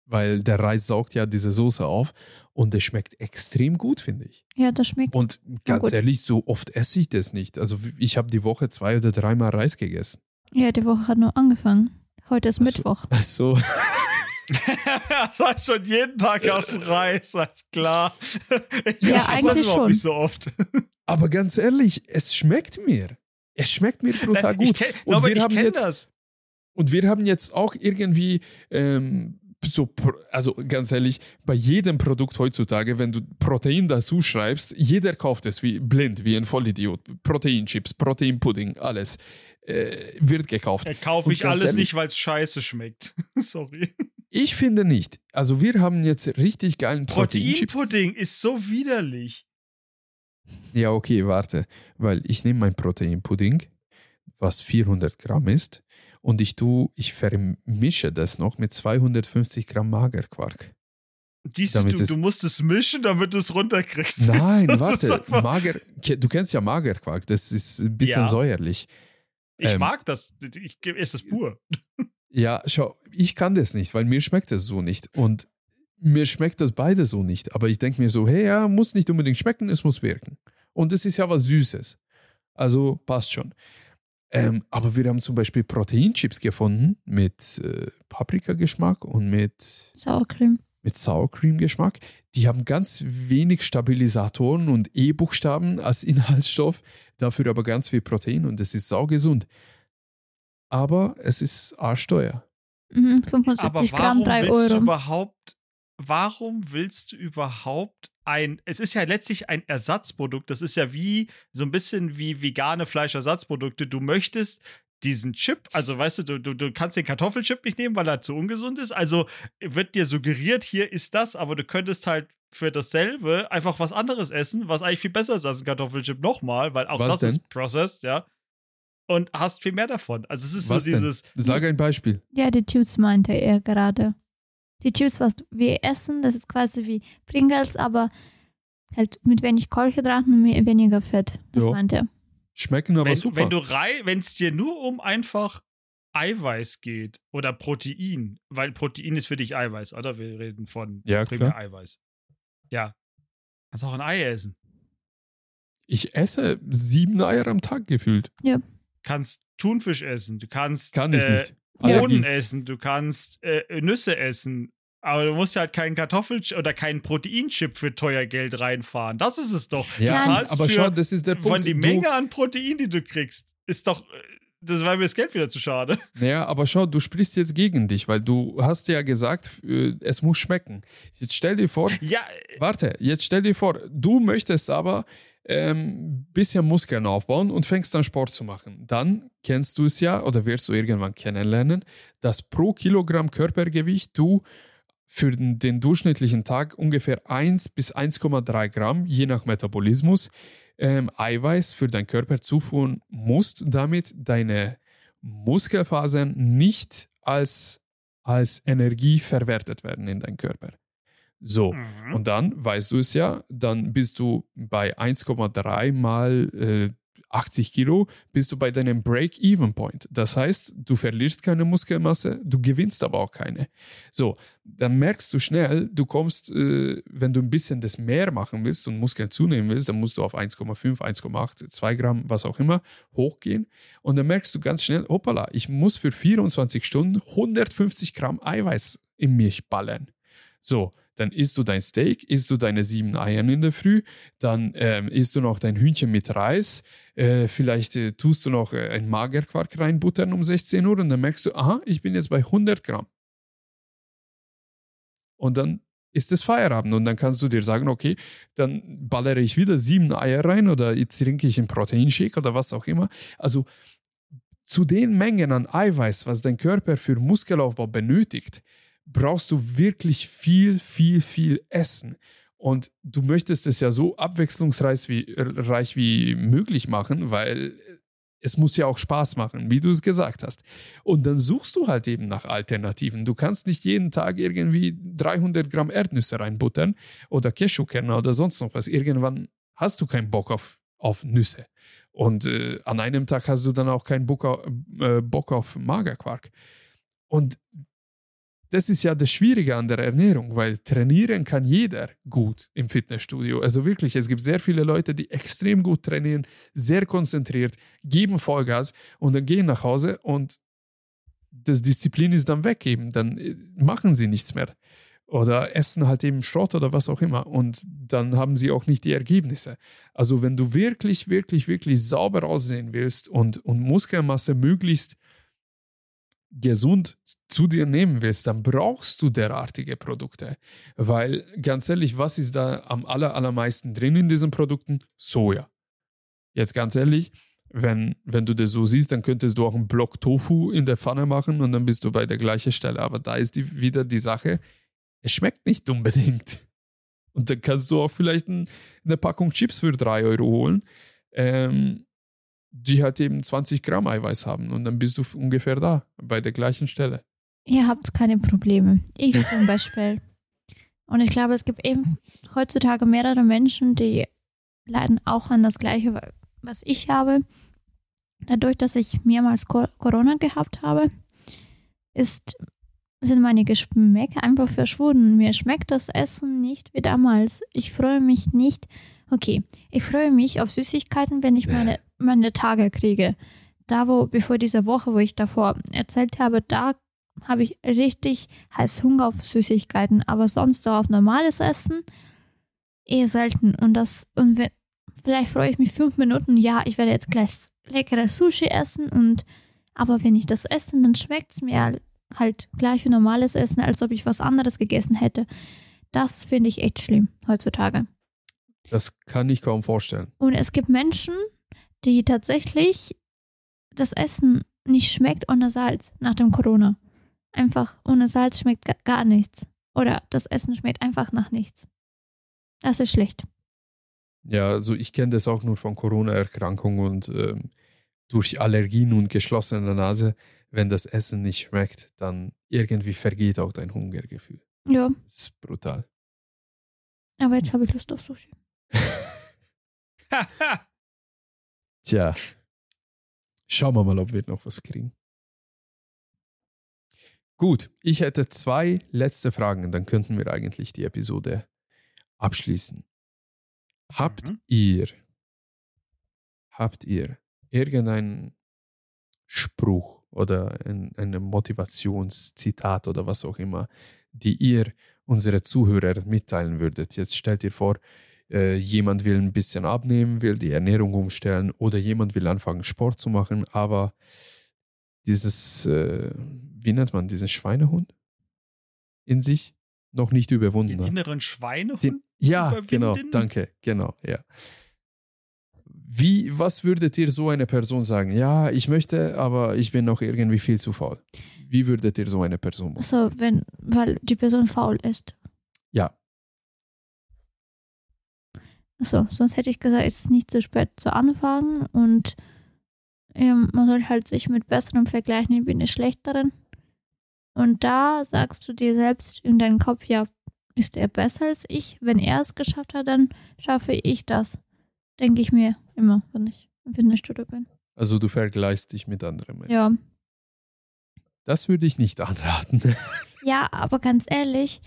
Speaker 3: weil der Reis saugt ja diese Soße auf und es schmeckt extrem gut, finde ich.
Speaker 2: Ja, das schmeckt.
Speaker 3: Und ganz
Speaker 2: gut.
Speaker 3: ehrlich, so oft esse ich das nicht. Also ich habe die Woche zwei oder dreimal Reis gegessen.
Speaker 2: Ja, die Woche hat nur angefangen. Heute ist
Speaker 3: Ach so.
Speaker 2: Mittwoch.
Speaker 3: Ach so.
Speaker 1: das heißt schon jeden Tag aus Reis, ist klar. Ich
Speaker 2: Ja, eigentlich schon.
Speaker 1: nicht so oft.
Speaker 3: Aber ganz ehrlich, es schmeckt mir. Es schmeckt mir brutal
Speaker 1: Nein, ich
Speaker 3: gut.
Speaker 1: kenn,
Speaker 3: Und
Speaker 1: aber
Speaker 3: wir
Speaker 1: ich
Speaker 3: haben
Speaker 1: kenne
Speaker 3: jetzt-
Speaker 1: das.
Speaker 3: Und wir haben jetzt auch irgendwie ähm, so, also ganz ehrlich, bei jedem Produkt heutzutage, wenn du Protein dazu schreibst, jeder kauft es wie blind, wie ein Vollidiot. Proteinchips, Proteinpudding, alles äh, wird gekauft.
Speaker 1: Äh, Kaufe ich alles
Speaker 3: ehrlich-
Speaker 1: nicht, weil es scheiße schmeckt. Sorry.
Speaker 3: Ich finde nicht. Also wir haben jetzt richtig geilen Proteinchips.
Speaker 1: Proteinpudding ist so widerlich.
Speaker 3: Ja, okay, warte. Weil ich nehme mein Proteinpudding, was 400 Gramm ist, und ich tue, ich vermische das noch mit 250 Gramm Magerquark.
Speaker 1: Siehst du, du, musst es mischen, damit du es runterkriegst.
Speaker 3: Nein, warte. Mager, du kennst ja Magerquark, das ist ein bisschen
Speaker 1: Ja.
Speaker 3: säuerlich.
Speaker 1: Ich
Speaker 3: ähm,
Speaker 1: mag das. Ich esse es pur.
Speaker 3: Ja, schau, ich kann das nicht, weil mir schmeckt das so nicht. Und mir schmeckt das beide so nicht. Aber ich denke mir so, hey, ja, muss nicht unbedingt schmecken, es muss wirken. Und es ist ja was Süßes. Also passt schon. Ähm, aber wir haben zum Beispiel Proteinchips gefunden mit äh, Paprikageschmack und mit,
Speaker 2: Sauercreme.
Speaker 3: mit Sour Cream Geschmack. Die haben ganz wenig Stabilisatoren und E-Buchstaben als Inhaltsstoff, dafür aber ganz viel Protein und es ist saugesund. Aber es ist arschteuer.
Speaker 2: Mhm,
Speaker 1: Aber
Speaker 2: 75 Gramm,
Speaker 1: warum
Speaker 2: 3
Speaker 1: willst du
Speaker 2: Euro.
Speaker 1: überhaupt, warum willst du überhaupt ein, es ist ja letztlich ein Ersatzprodukt, das ist ja wie, so ein bisschen wie vegane Fleischersatzprodukte. Du möchtest diesen Chip, also weißt du, du, du, du kannst den Kartoffelchip nicht nehmen, weil er zu ungesund ist, also wird dir suggeriert, hier ist das, aber du könntest halt für dasselbe einfach was anderes essen, was eigentlich viel besser ist als ein Kartoffelchip nochmal, weil auch
Speaker 3: Was
Speaker 1: das
Speaker 3: denn?
Speaker 1: ist processed, ja. Und hast viel mehr davon. Also es ist
Speaker 3: Was
Speaker 1: so
Speaker 3: denn?
Speaker 1: dieses,
Speaker 3: Sag ein Beispiel.
Speaker 2: Ja, die Chips meinte er gerade. Die Chips, was wir essen, das ist quasi wie Pringles, aber halt mit wenig Kohlenhydraten und weniger Fett. Das
Speaker 3: Ja.
Speaker 2: meinte er.
Speaker 3: Schmecken aber
Speaker 1: wenn,
Speaker 3: super.
Speaker 1: wenn du rei, wenn es dir nur um einfach Eiweiß geht oder Protein, weil Protein ist für dich Eiweiß, oder? Wir reden von
Speaker 3: Ja,
Speaker 1: primär. Eiweiß. Ja. Kannst auch ein Ei essen.
Speaker 3: ich esse sieben Eier am Tag gefühlt.
Speaker 1: Kannst Thunfisch essen. Du kannst
Speaker 3: Kann ich
Speaker 1: äh,
Speaker 3: nicht.
Speaker 1: Bohnen
Speaker 3: Allergie.
Speaker 1: essen. Du kannst äh, Nüsse essen. Aber du musst halt keinen Kartoffel- oder keinen Proteinchip für teuer Geld reinfahren. Das ist es doch.
Speaker 3: Ja,
Speaker 1: du zahlst
Speaker 3: aber
Speaker 1: für,
Speaker 3: schau, das ist der
Speaker 1: von
Speaker 3: Punkt.
Speaker 1: die
Speaker 3: du,
Speaker 1: Menge an Protein, die du kriegst, ist doch. äh, Das war mir das Geld wieder zu schade.
Speaker 3: Ja, aber schau, du sprichst jetzt gegen dich, weil du hast ja gesagt, äh, es muss schmecken. Jetzt stell dir vor,
Speaker 1: Ja,
Speaker 3: warte, jetzt stell dir vor, du möchtest aber ähm, bisschen Muskeln aufbauen und fängst an Sport zu machen. Dann kennst du es ja oder wirst du irgendwann kennenlernen, dass pro Kilogramm Körpergewicht du für den, durchschnittlichen Tag ungefähr 1 bis 1,3 Gramm, je nach Metabolismus, ähm, Eiweiß für deinen Körper zuführen musst, damit deine Muskelfasern nicht als, als Energie verwertet werden in deinem Körper. So,
Speaker 1: Mhm.
Speaker 3: und dann weißt du es ja, dann bist du bei 1,3 mal äh, 80 Kilo, bist du bei deinem Break-Even-Point. Das heißt, du verlierst keine Muskelmasse, du gewinnst aber auch keine. So, dann merkst du schnell, du kommst, äh, wenn du ein bisschen das mehr machen willst und Muskeln zunehmen willst, dann musst du auf 1,5, 1,8, 2 Gramm, was auch immer, hochgehen. Und dann merkst du ganz schnell, hoppala, ich muss für 24 Stunden 150 Gramm Eiweiß in mich ballern. So, dann isst du dein Steak, isst du deine sieben Eiern in der Früh, dann ähm, isst du noch dein Hühnchen mit Reis, äh, vielleicht äh, tust du noch äh, ein Magerquark reinbuttern um 16 Uhr und dann merkst du, aha, ich bin jetzt bei 100 Gramm. Und dann ist es Feierabend und dann kannst du dir sagen, okay, dann ballere ich wieder sieben Eier rein oder jetzt trinke ich einen Proteinshake oder was auch immer. Also zu den Mengen an Eiweiß, was dein Körper für Muskelaufbau benötigt, brauchst du wirklich viel, viel, viel Essen. Und du möchtest es ja so abwechslungsreich wie, reich wie möglich machen, weil es muss ja auch Spaß machen, wie du es gesagt hast. Und dann suchst du halt eben nach Alternativen. Du kannst nicht jeden Tag irgendwie 300 Gramm Erdnüsse reinbuttern oder Cashewkerne oder sonst noch was. Irgendwann hast du keinen Bock auf, auf Nüsse. Und äh, an einem Tag hast du dann auch keinen Bock auf, äh, Bock auf Magerquark. Und das ist ja das Schwierige an der Ernährung, weil trainieren kann jeder gut im Fitnessstudio. Also wirklich, es gibt sehr viele Leute, die extrem gut trainieren, sehr konzentriert, geben Vollgas und dann gehen nach Hause und das Disziplin ist dann weg eben. Dann äh, machen sie nichts mehr. Oder essen halt eben Schrott oder was auch immer. Und dann haben sie auch nicht die Ergebnisse. Also wenn du wirklich, wirklich, wirklich sauber aussehen willst und, und Muskelmasse möglichst gesund zu dir nehmen willst, dann brauchst du derartige Produkte. Weil ganz ehrlich, was ist da am aller, allermeisten drin in diesen Produkten? Soja. Jetzt ganz ehrlich, wenn, wenn du das so siehst, dann könntest du auch einen Block Tofu in der Pfanne machen und dann bist du bei der gleichen Stelle. Aber da ist die, wieder die Sache, es schmeckt nicht unbedingt. Und dann kannst du auch vielleicht ein, eine Packung Chips für 3 Euro holen. Ähm, die halt eben 20 Gramm Eiweiß haben und dann bist du ungefähr da, bei der gleichen Stelle.
Speaker 2: Ihr habt keine Probleme. Ich zum Beispiel. Und ich glaube, es gibt eben heutzutage mehrere Menschen, die leiden auch an das Gleiche, was ich habe. Dadurch, dass ich mehrmals Corona gehabt habe, ist, sind meine Geschmäcker einfach verschwunden. Mir schmeckt das Essen nicht wie damals. Ich freue mich nicht Okay, ich freue mich auf Süßigkeiten, wenn ich meine, meine Tage kriege. Da, wo, bevor diese Woche, wo ich davor erzählt habe, da habe ich richtig heiß Hunger auf Süßigkeiten, aber sonst so auf normales Essen eher selten. Und das, und wenn, vielleicht freue ich mich fünf Minuten, ja, ich werde jetzt gleich leckere Sushi essen und aber wenn ich das esse, dann schmeckt es mir halt gleich wie normales Essen, als ob ich was anderes gegessen hätte. Das finde ich echt schlimm heutzutage.
Speaker 3: Das kann ich kaum vorstellen.
Speaker 2: Und es gibt Menschen, die tatsächlich das Essen nicht schmeckt ohne Salz nach dem Corona. Einfach ohne Salz schmeckt gar nichts. Oder das Essen schmeckt einfach nach nichts. Das ist schlecht.
Speaker 3: Ja, also ich kenne das auch nur von Corona-Erkrankungen und ähm, durch Allergien und geschlossene Nase. Wenn das Essen nicht schmeckt, dann irgendwie vergeht auch dein Hungergefühl.
Speaker 2: Ja.
Speaker 3: Das ist brutal.
Speaker 2: Aber jetzt habe ich Lust auf Sushi.
Speaker 3: Tja. Schauen wir mal, ob wir noch was kriegen. Gut, ich hätte zwei letzte Fragen, dann könnten wir eigentlich die Episode abschließen. Habt mhm. ihr, habt ihr irgendeinen Spruch oder ein, ein Motivationszitat oder was auch immer, die ihr unsere Zuhörer mitteilen würdet? Jetzt stellt ihr vor, äh, jemand will ein bisschen abnehmen, will die Ernährung umstellen oder jemand will anfangen, Sport zu machen, aber dieses, äh, wie nennt man, diesen Schweinehund in sich noch nicht überwunden
Speaker 1: Den
Speaker 3: hat.
Speaker 1: inneren Schweinehund?
Speaker 3: Den, ja, genau, danke, genau, ja. Wie, was würdet ihr so eine Person sagen? Ja, ich möchte, aber ich bin noch irgendwie viel zu faul. Wie würdet ihr so eine Person machen?
Speaker 2: Also, wenn, weil die Person faul ist.
Speaker 3: Ja,
Speaker 2: Achso, sonst hätte ich gesagt, es ist nicht zu spät zu anfangen und ähm, man soll halt sich mit Besseren vergleichen, ich bin eine Schlechteren. Und da sagst du dir selbst in deinem Kopf, ja, ist er besser als ich? Wenn er es geschafft hat, dann schaffe ich das. Denke ich mir immer, wenn ich im Fitnessstudio bin.
Speaker 3: Also du vergleichst dich mit anderen Menschen.
Speaker 2: Ja.
Speaker 3: Das würde ich nicht anraten.
Speaker 2: ja, aber ganz ehrlich,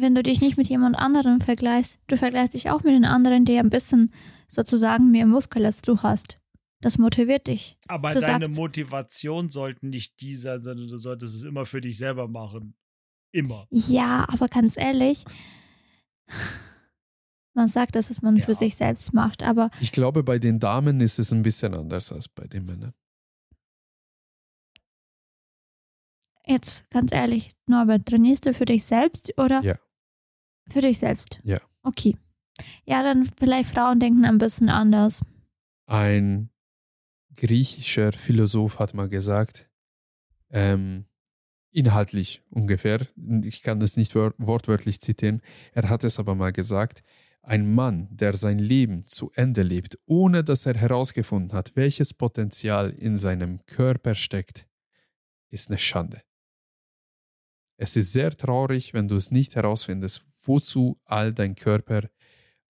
Speaker 2: wenn du dich nicht mit jemand anderem vergleichst, du vergleichst dich auch mit den anderen, der ein bisschen sozusagen mehr Muskel als du hast. Das motiviert dich.
Speaker 1: Aber du deine Motivation sollte nicht die sein, sondern du solltest es immer für dich selber machen. Immer.
Speaker 2: Ja, aber ganz ehrlich, man sagt, dass es man ja. für sich selbst macht, aber.
Speaker 3: Ich glaube, bei den Damen ist es ein bisschen anders als bei den Männern.
Speaker 2: Jetzt ganz ehrlich, Norbert, trainierst du für dich selbst oder?
Speaker 3: Ja.
Speaker 2: Für dich selbst?
Speaker 3: Ja.
Speaker 2: Okay. Ja, dann vielleicht Frauen denken ein bisschen anders.
Speaker 3: Ein griechischer Philosoph hat mal gesagt, ähm, inhaltlich ungefähr, ich kann es nicht wortwörtlich zitieren, er hat es aber mal gesagt, ein Mann, der sein Leben zu Ende lebt, ohne dass er herausgefunden hat, welches Potenzial in seinem Körper steckt, ist eine Schande. Es ist sehr traurig, wenn du es nicht herausfindest, wozu all dein Körper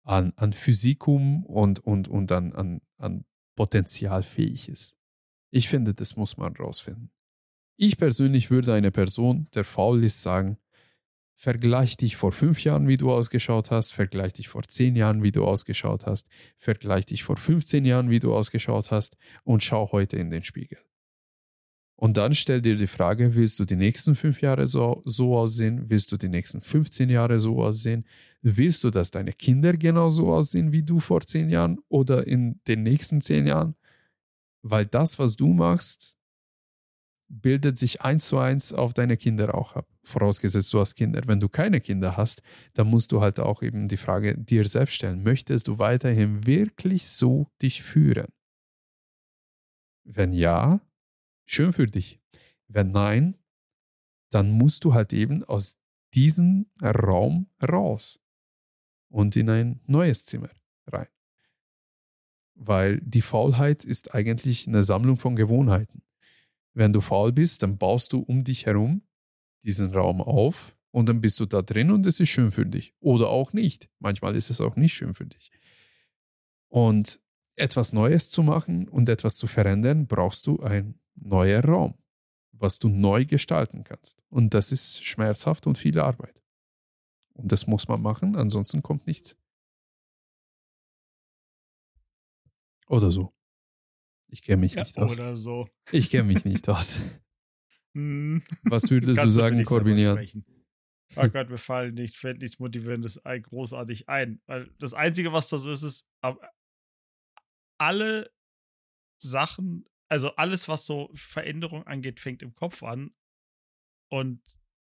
Speaker 3: an, an Physikum und, und, und an, an, an potenzialfähig ist. Ich finde, das muss man rausfinden. Ich persönlich würde einer Person, der faul ist, sagen, vergleich dich vor fünf Jahren, wie du ausgeschaut hast, vergleich dich vor zehn Jahren, wie du ausgeschaut hast, vergleich dich vor 15 Jahren, wie du ausgeschaut hast und schau heute in den Spiegel. Und dann stell dir die Frage, willst du die nächsten fünf Jahre so, so aussehen? Willst du die nächsten 15 Jahre so aussehen? Willst du, dass deine Kinder genauso aussehen wie du vor zehn Jahren oder in den nächsten zehn Jahren? Weil das, was du machst, bildet sich eins zu eins auf deine Kinder auch ab. Vorausgesetzt, du hast Kinder. Wenn du keine Kinder hast, dann musst du halt auch eben die Frage dir selbst stellen, möchtest du weiterhin wirklich so dich führen? Wenn ja, schön für dich. Wenn nein, dann musst du halt eben aus diesem Raum raus und in ein neues Zimmer rein. Weil die Faulheit ist eigentlich eine Sammlung von Gewohnheiten. Wenn du faul bist, dann baust du um dich herum diesen Raum auf und dann bist du da drin und es ist schön für dich. Oder auch nicht. Manchmal ist es auch nicht schön für dich. Und etwas Neues zu machen und etwas zu verändern, brauchst du einen neuen Raum, was du neu gestalten kannst. Und das ist schmerzhaft und viel Arbeit. Und das muss man machen, ansonsten kommt nichts. Oder so. Ich kenne mich
Speaker 1: Ja,
Speaker 3: nicht aus.
Speaker 1: oder so.
Speaker 3: Ich kenne mich nicht aus.
Speaker 1: Hm.
Speaker 3: Was würdest du
Speaker 1: für
Speaker 3: sagen, Corbinian?
Speaker 1: sprechen. Oh Gott, mir fallen nicht, fällt nichts Motivierendes ein, großartig ein. Weil das Einzige, was das ist, ist, ab- alle Sachen, also alles, was so Veränderung angeht, fängt im Kopf an. Und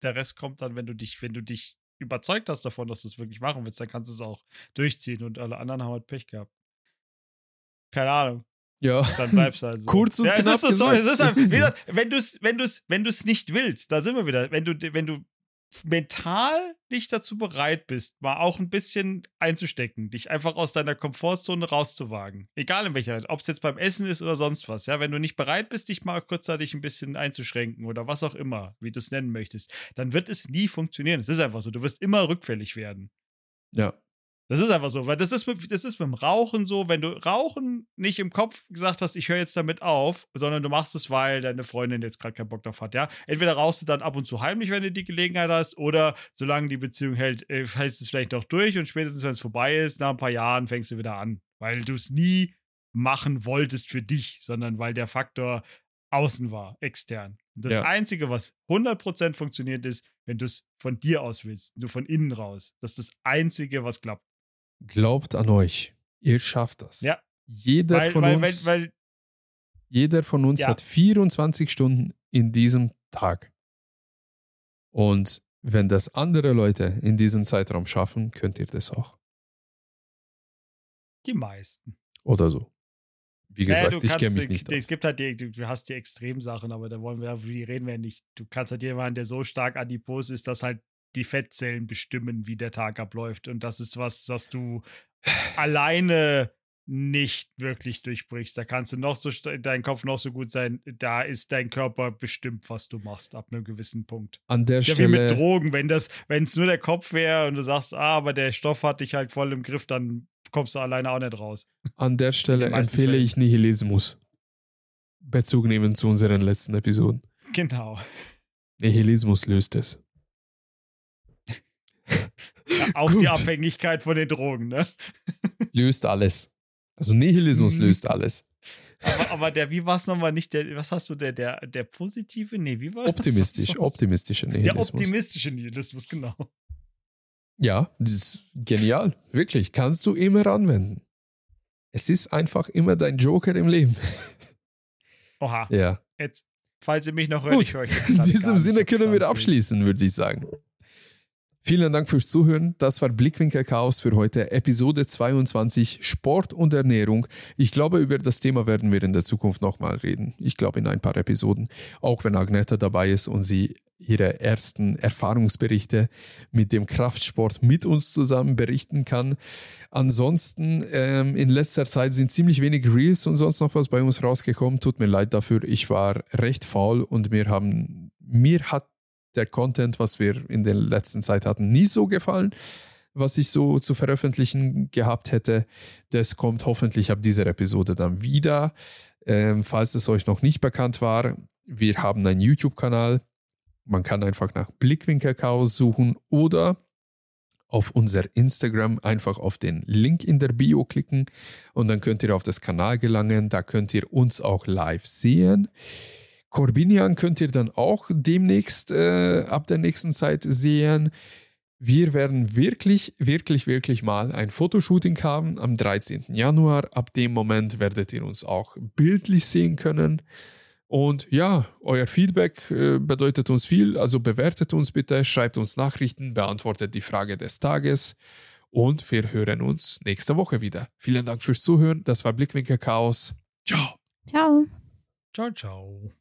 Speaker 1: der Rest kommt dann, wenn du dich, wenn du dich überzeugt hast davon, dass du es wirklich machen willst, dann kannst du es auch durchziehen und alle anderen haben halt Pech gehabt. Keine Ahnung.
Speaker 3: Ja.
Speaker 1: Dann bleibst du halt so.
Speaker 3: Kurz und
Speaker 1: ja,
Speaker 3: knapp
Speaker 1: es ist so, es ist
Speaker 3: ist
Speaker 1: wie gesagt, wenn du es wenn du's, wenn du's nicht willst, da sind wir wieder, wenn du, wenn du mental nicht dazu bereit bist, mal auch ein bisschen einzustecken, dich einfach aus deiner Komfortzone rauszuwagen. Egal in welcher, ob es jetzt beim Essen ist oder sonst was, ja, wenn du nicht bereit bist, dich mal kurzzeitig ein bisschen einzuschränken oder was auch immer, wie du es nennen möchtest, dann wird es nie funktionieren. Es ist einfach so, du wirst immer rückfällig werden.
Speaker 3: Ja.
Speaker 1: Das ist einfach so, weil das ist, mit, das ist mit dem Rauchen so, wenn du Rauchen nicht im Kopf gesagt hast, ich höre jetzt damit auf, sondern du machst es, weil deine Freundin jetzt gerade keinen Bock drauf hat, ja. Entweder rauchst du dann ab und zu heimlich, wenn du die Gelegenheit hast, oder solange die Beziehung hält, äh, hältst du es vielleicht noch durch und spätestens, wenn es vorbei ist, nach ein paar Jahren fängst du wieder an, weil du es nie machen wolltest für dich, sondern weil der Faktor außen war, extern. Das
Speaker 3: Ja.
Speaker 1: Einzige, was 100% funktioniert, ist, wenn du es von dir aus willst, du von innen raus. Das ist das Einzige, was klappt.
Speaker 3: Glaubt an euch. Ihr schafft das.
Speaker 1: Ja.
Speaker 3: Jeder
Speaker 1: Weil,
Speaker 3: von
Speaker 1: weil,
Speaker 3: uns,
Speaker 1: weil,
Speaker 3: jeder von uns
Speaker 1: Ja.
Speaker 3: hat 24 Stunden in diesem Tag. Und wenn das andere Leute in diesem Zeitraum schaffen, könnt ihr das auch.
Speaker 1: die meisten.
Speaker 3: Oder so. Wie
Speaker 1: Naja,
Speaker 3: gesagt,
Speaker 1: du
Speaker 3: ich kenne mich nicht
Speaker 1: Es gibt halt die, du hast die Extremsachen, aber da wollen wir, die reden wir nicht. Du kannst halt jemanden, der so stark adipos ist, dass halt die Fettzellen bestimmen, wie der Tag abläuft. Und das ist was, was du alleine nicht wirklich durchbrichst. Da kannst du noch so, dein Kopf noch so gut sein. Da ist dein Körper bestimmt, was du machst, ab einem gewissen Punkt.
Speaker 3: An der
Speaker 1: ja wie mit
Speaker 3: Stelle,
Speaker 1: Drogen, wenn das, wenn es nur der Kopf wäre und du sagst, ah, aber der Stoff hat dich halt voll im Griff, dann kommst du alleine auch nicht raus.
Speaker 3: an der Stelle empfehle
Speaker 1: Fällen.
Speaker 3: ich Nihilismus. Bezug nehmen zu unseren letzten Episoden.
Speaker 1: Genau.
Speaker 3: Nihilismus löst es.
Speaker 1: Ja, auch
Speaker 3: Gut.
Speaker 1: die Abhängigkeit von den Drogen, ne?
Speaker 3: Löst alles. Also Nihilismus
Speaker 1: Mhm.
Speaker 3: löst alles.
Speaker 1: Aber, aber der, wie war es nochmal nicht, der, was hast du, der, der, der positive? Nee, wie war das?
Speaker 3: Optimistisch,
Speaker 1: Was- was-
Speaker 3: optimistischer
Speaker 1: Der
Speaker 3: Nihilismus.
Speaker 1: optimistische Nihilismus, genau.
Speaker 3: Ja, das ist genial. Wirklich. Kannst du immer anwenden. Es ist einfach immer dein Joker im Leben.
Speaker 1: Oha,
Speaker 3: Ja.
Speaker 1: jetzt, falls ihr mich noch hört,
Speaker 3: Gut.
Speaker 1: ich höre euch jetzt
Speaker 3: In diesem. Sinne
Speaker 1: Ich
Speaker 3: können wir abschließen, würde ich sagen. Vielen Dank fürs Zuhören. Das war Blickwinkel Chaos für heute, Episode 22 Sport und Ernährung. Ich glaube, über das Thema werden wir in der Zukunft nochmal reden. Ich glaube, in ein paar Episoden. Auch wenn Agneta dabei ist und sie ihre ersten Erfahrungsberichte mit dem Kraftsport mit uns zusammen berichten kann. Ansonsten, ähm, in letzter Zeit sind ziemlich wenig Reels und sonst noch was bei uns rausgekommen. Tut mir leid dafür. Ich war recht faul und mir haben, mir hat der Content, was wir in der letzten Zeit hatten, nie so gefallen. was ich so zu veröffentlichen gehabt hätte. Das kommt hoffentlich ab dieser Episode dann wieder. Ähm, falls es euch noch nicht bekannt war, wir haben einen YouTube-Kanal. Man kann einfach nach Blickwinkel Chaos suchen oder auf unser Instagram einfach auf den Link in der Bio klicken und dann könnt ihr auf das Kanal gelangen. Da könnt ihr uns auch live sehen. Corbinian könnt ihr dann auch demnächst äh, ab der nächsten Zeit sehen. Wir werden wirklich, wirklich, wirklich mal ein Fotoshooting haben am 13. Januar. Ab dem Moment werdet ihr uns auch bildlich sehen können. Und ja, euer Feedback äh, bedeutet uns viel, also bewertet uns bitte, schreibt uns Nachrichten, beantwortet die Frage des Tages und wir hören uns nächste Woche wieder. Vielen Dank fürs Zuhören, das war Blickwinkel Chaos. Ciao.
Speaker 2: Ciao.
Speaker 1: Ciao, ciao.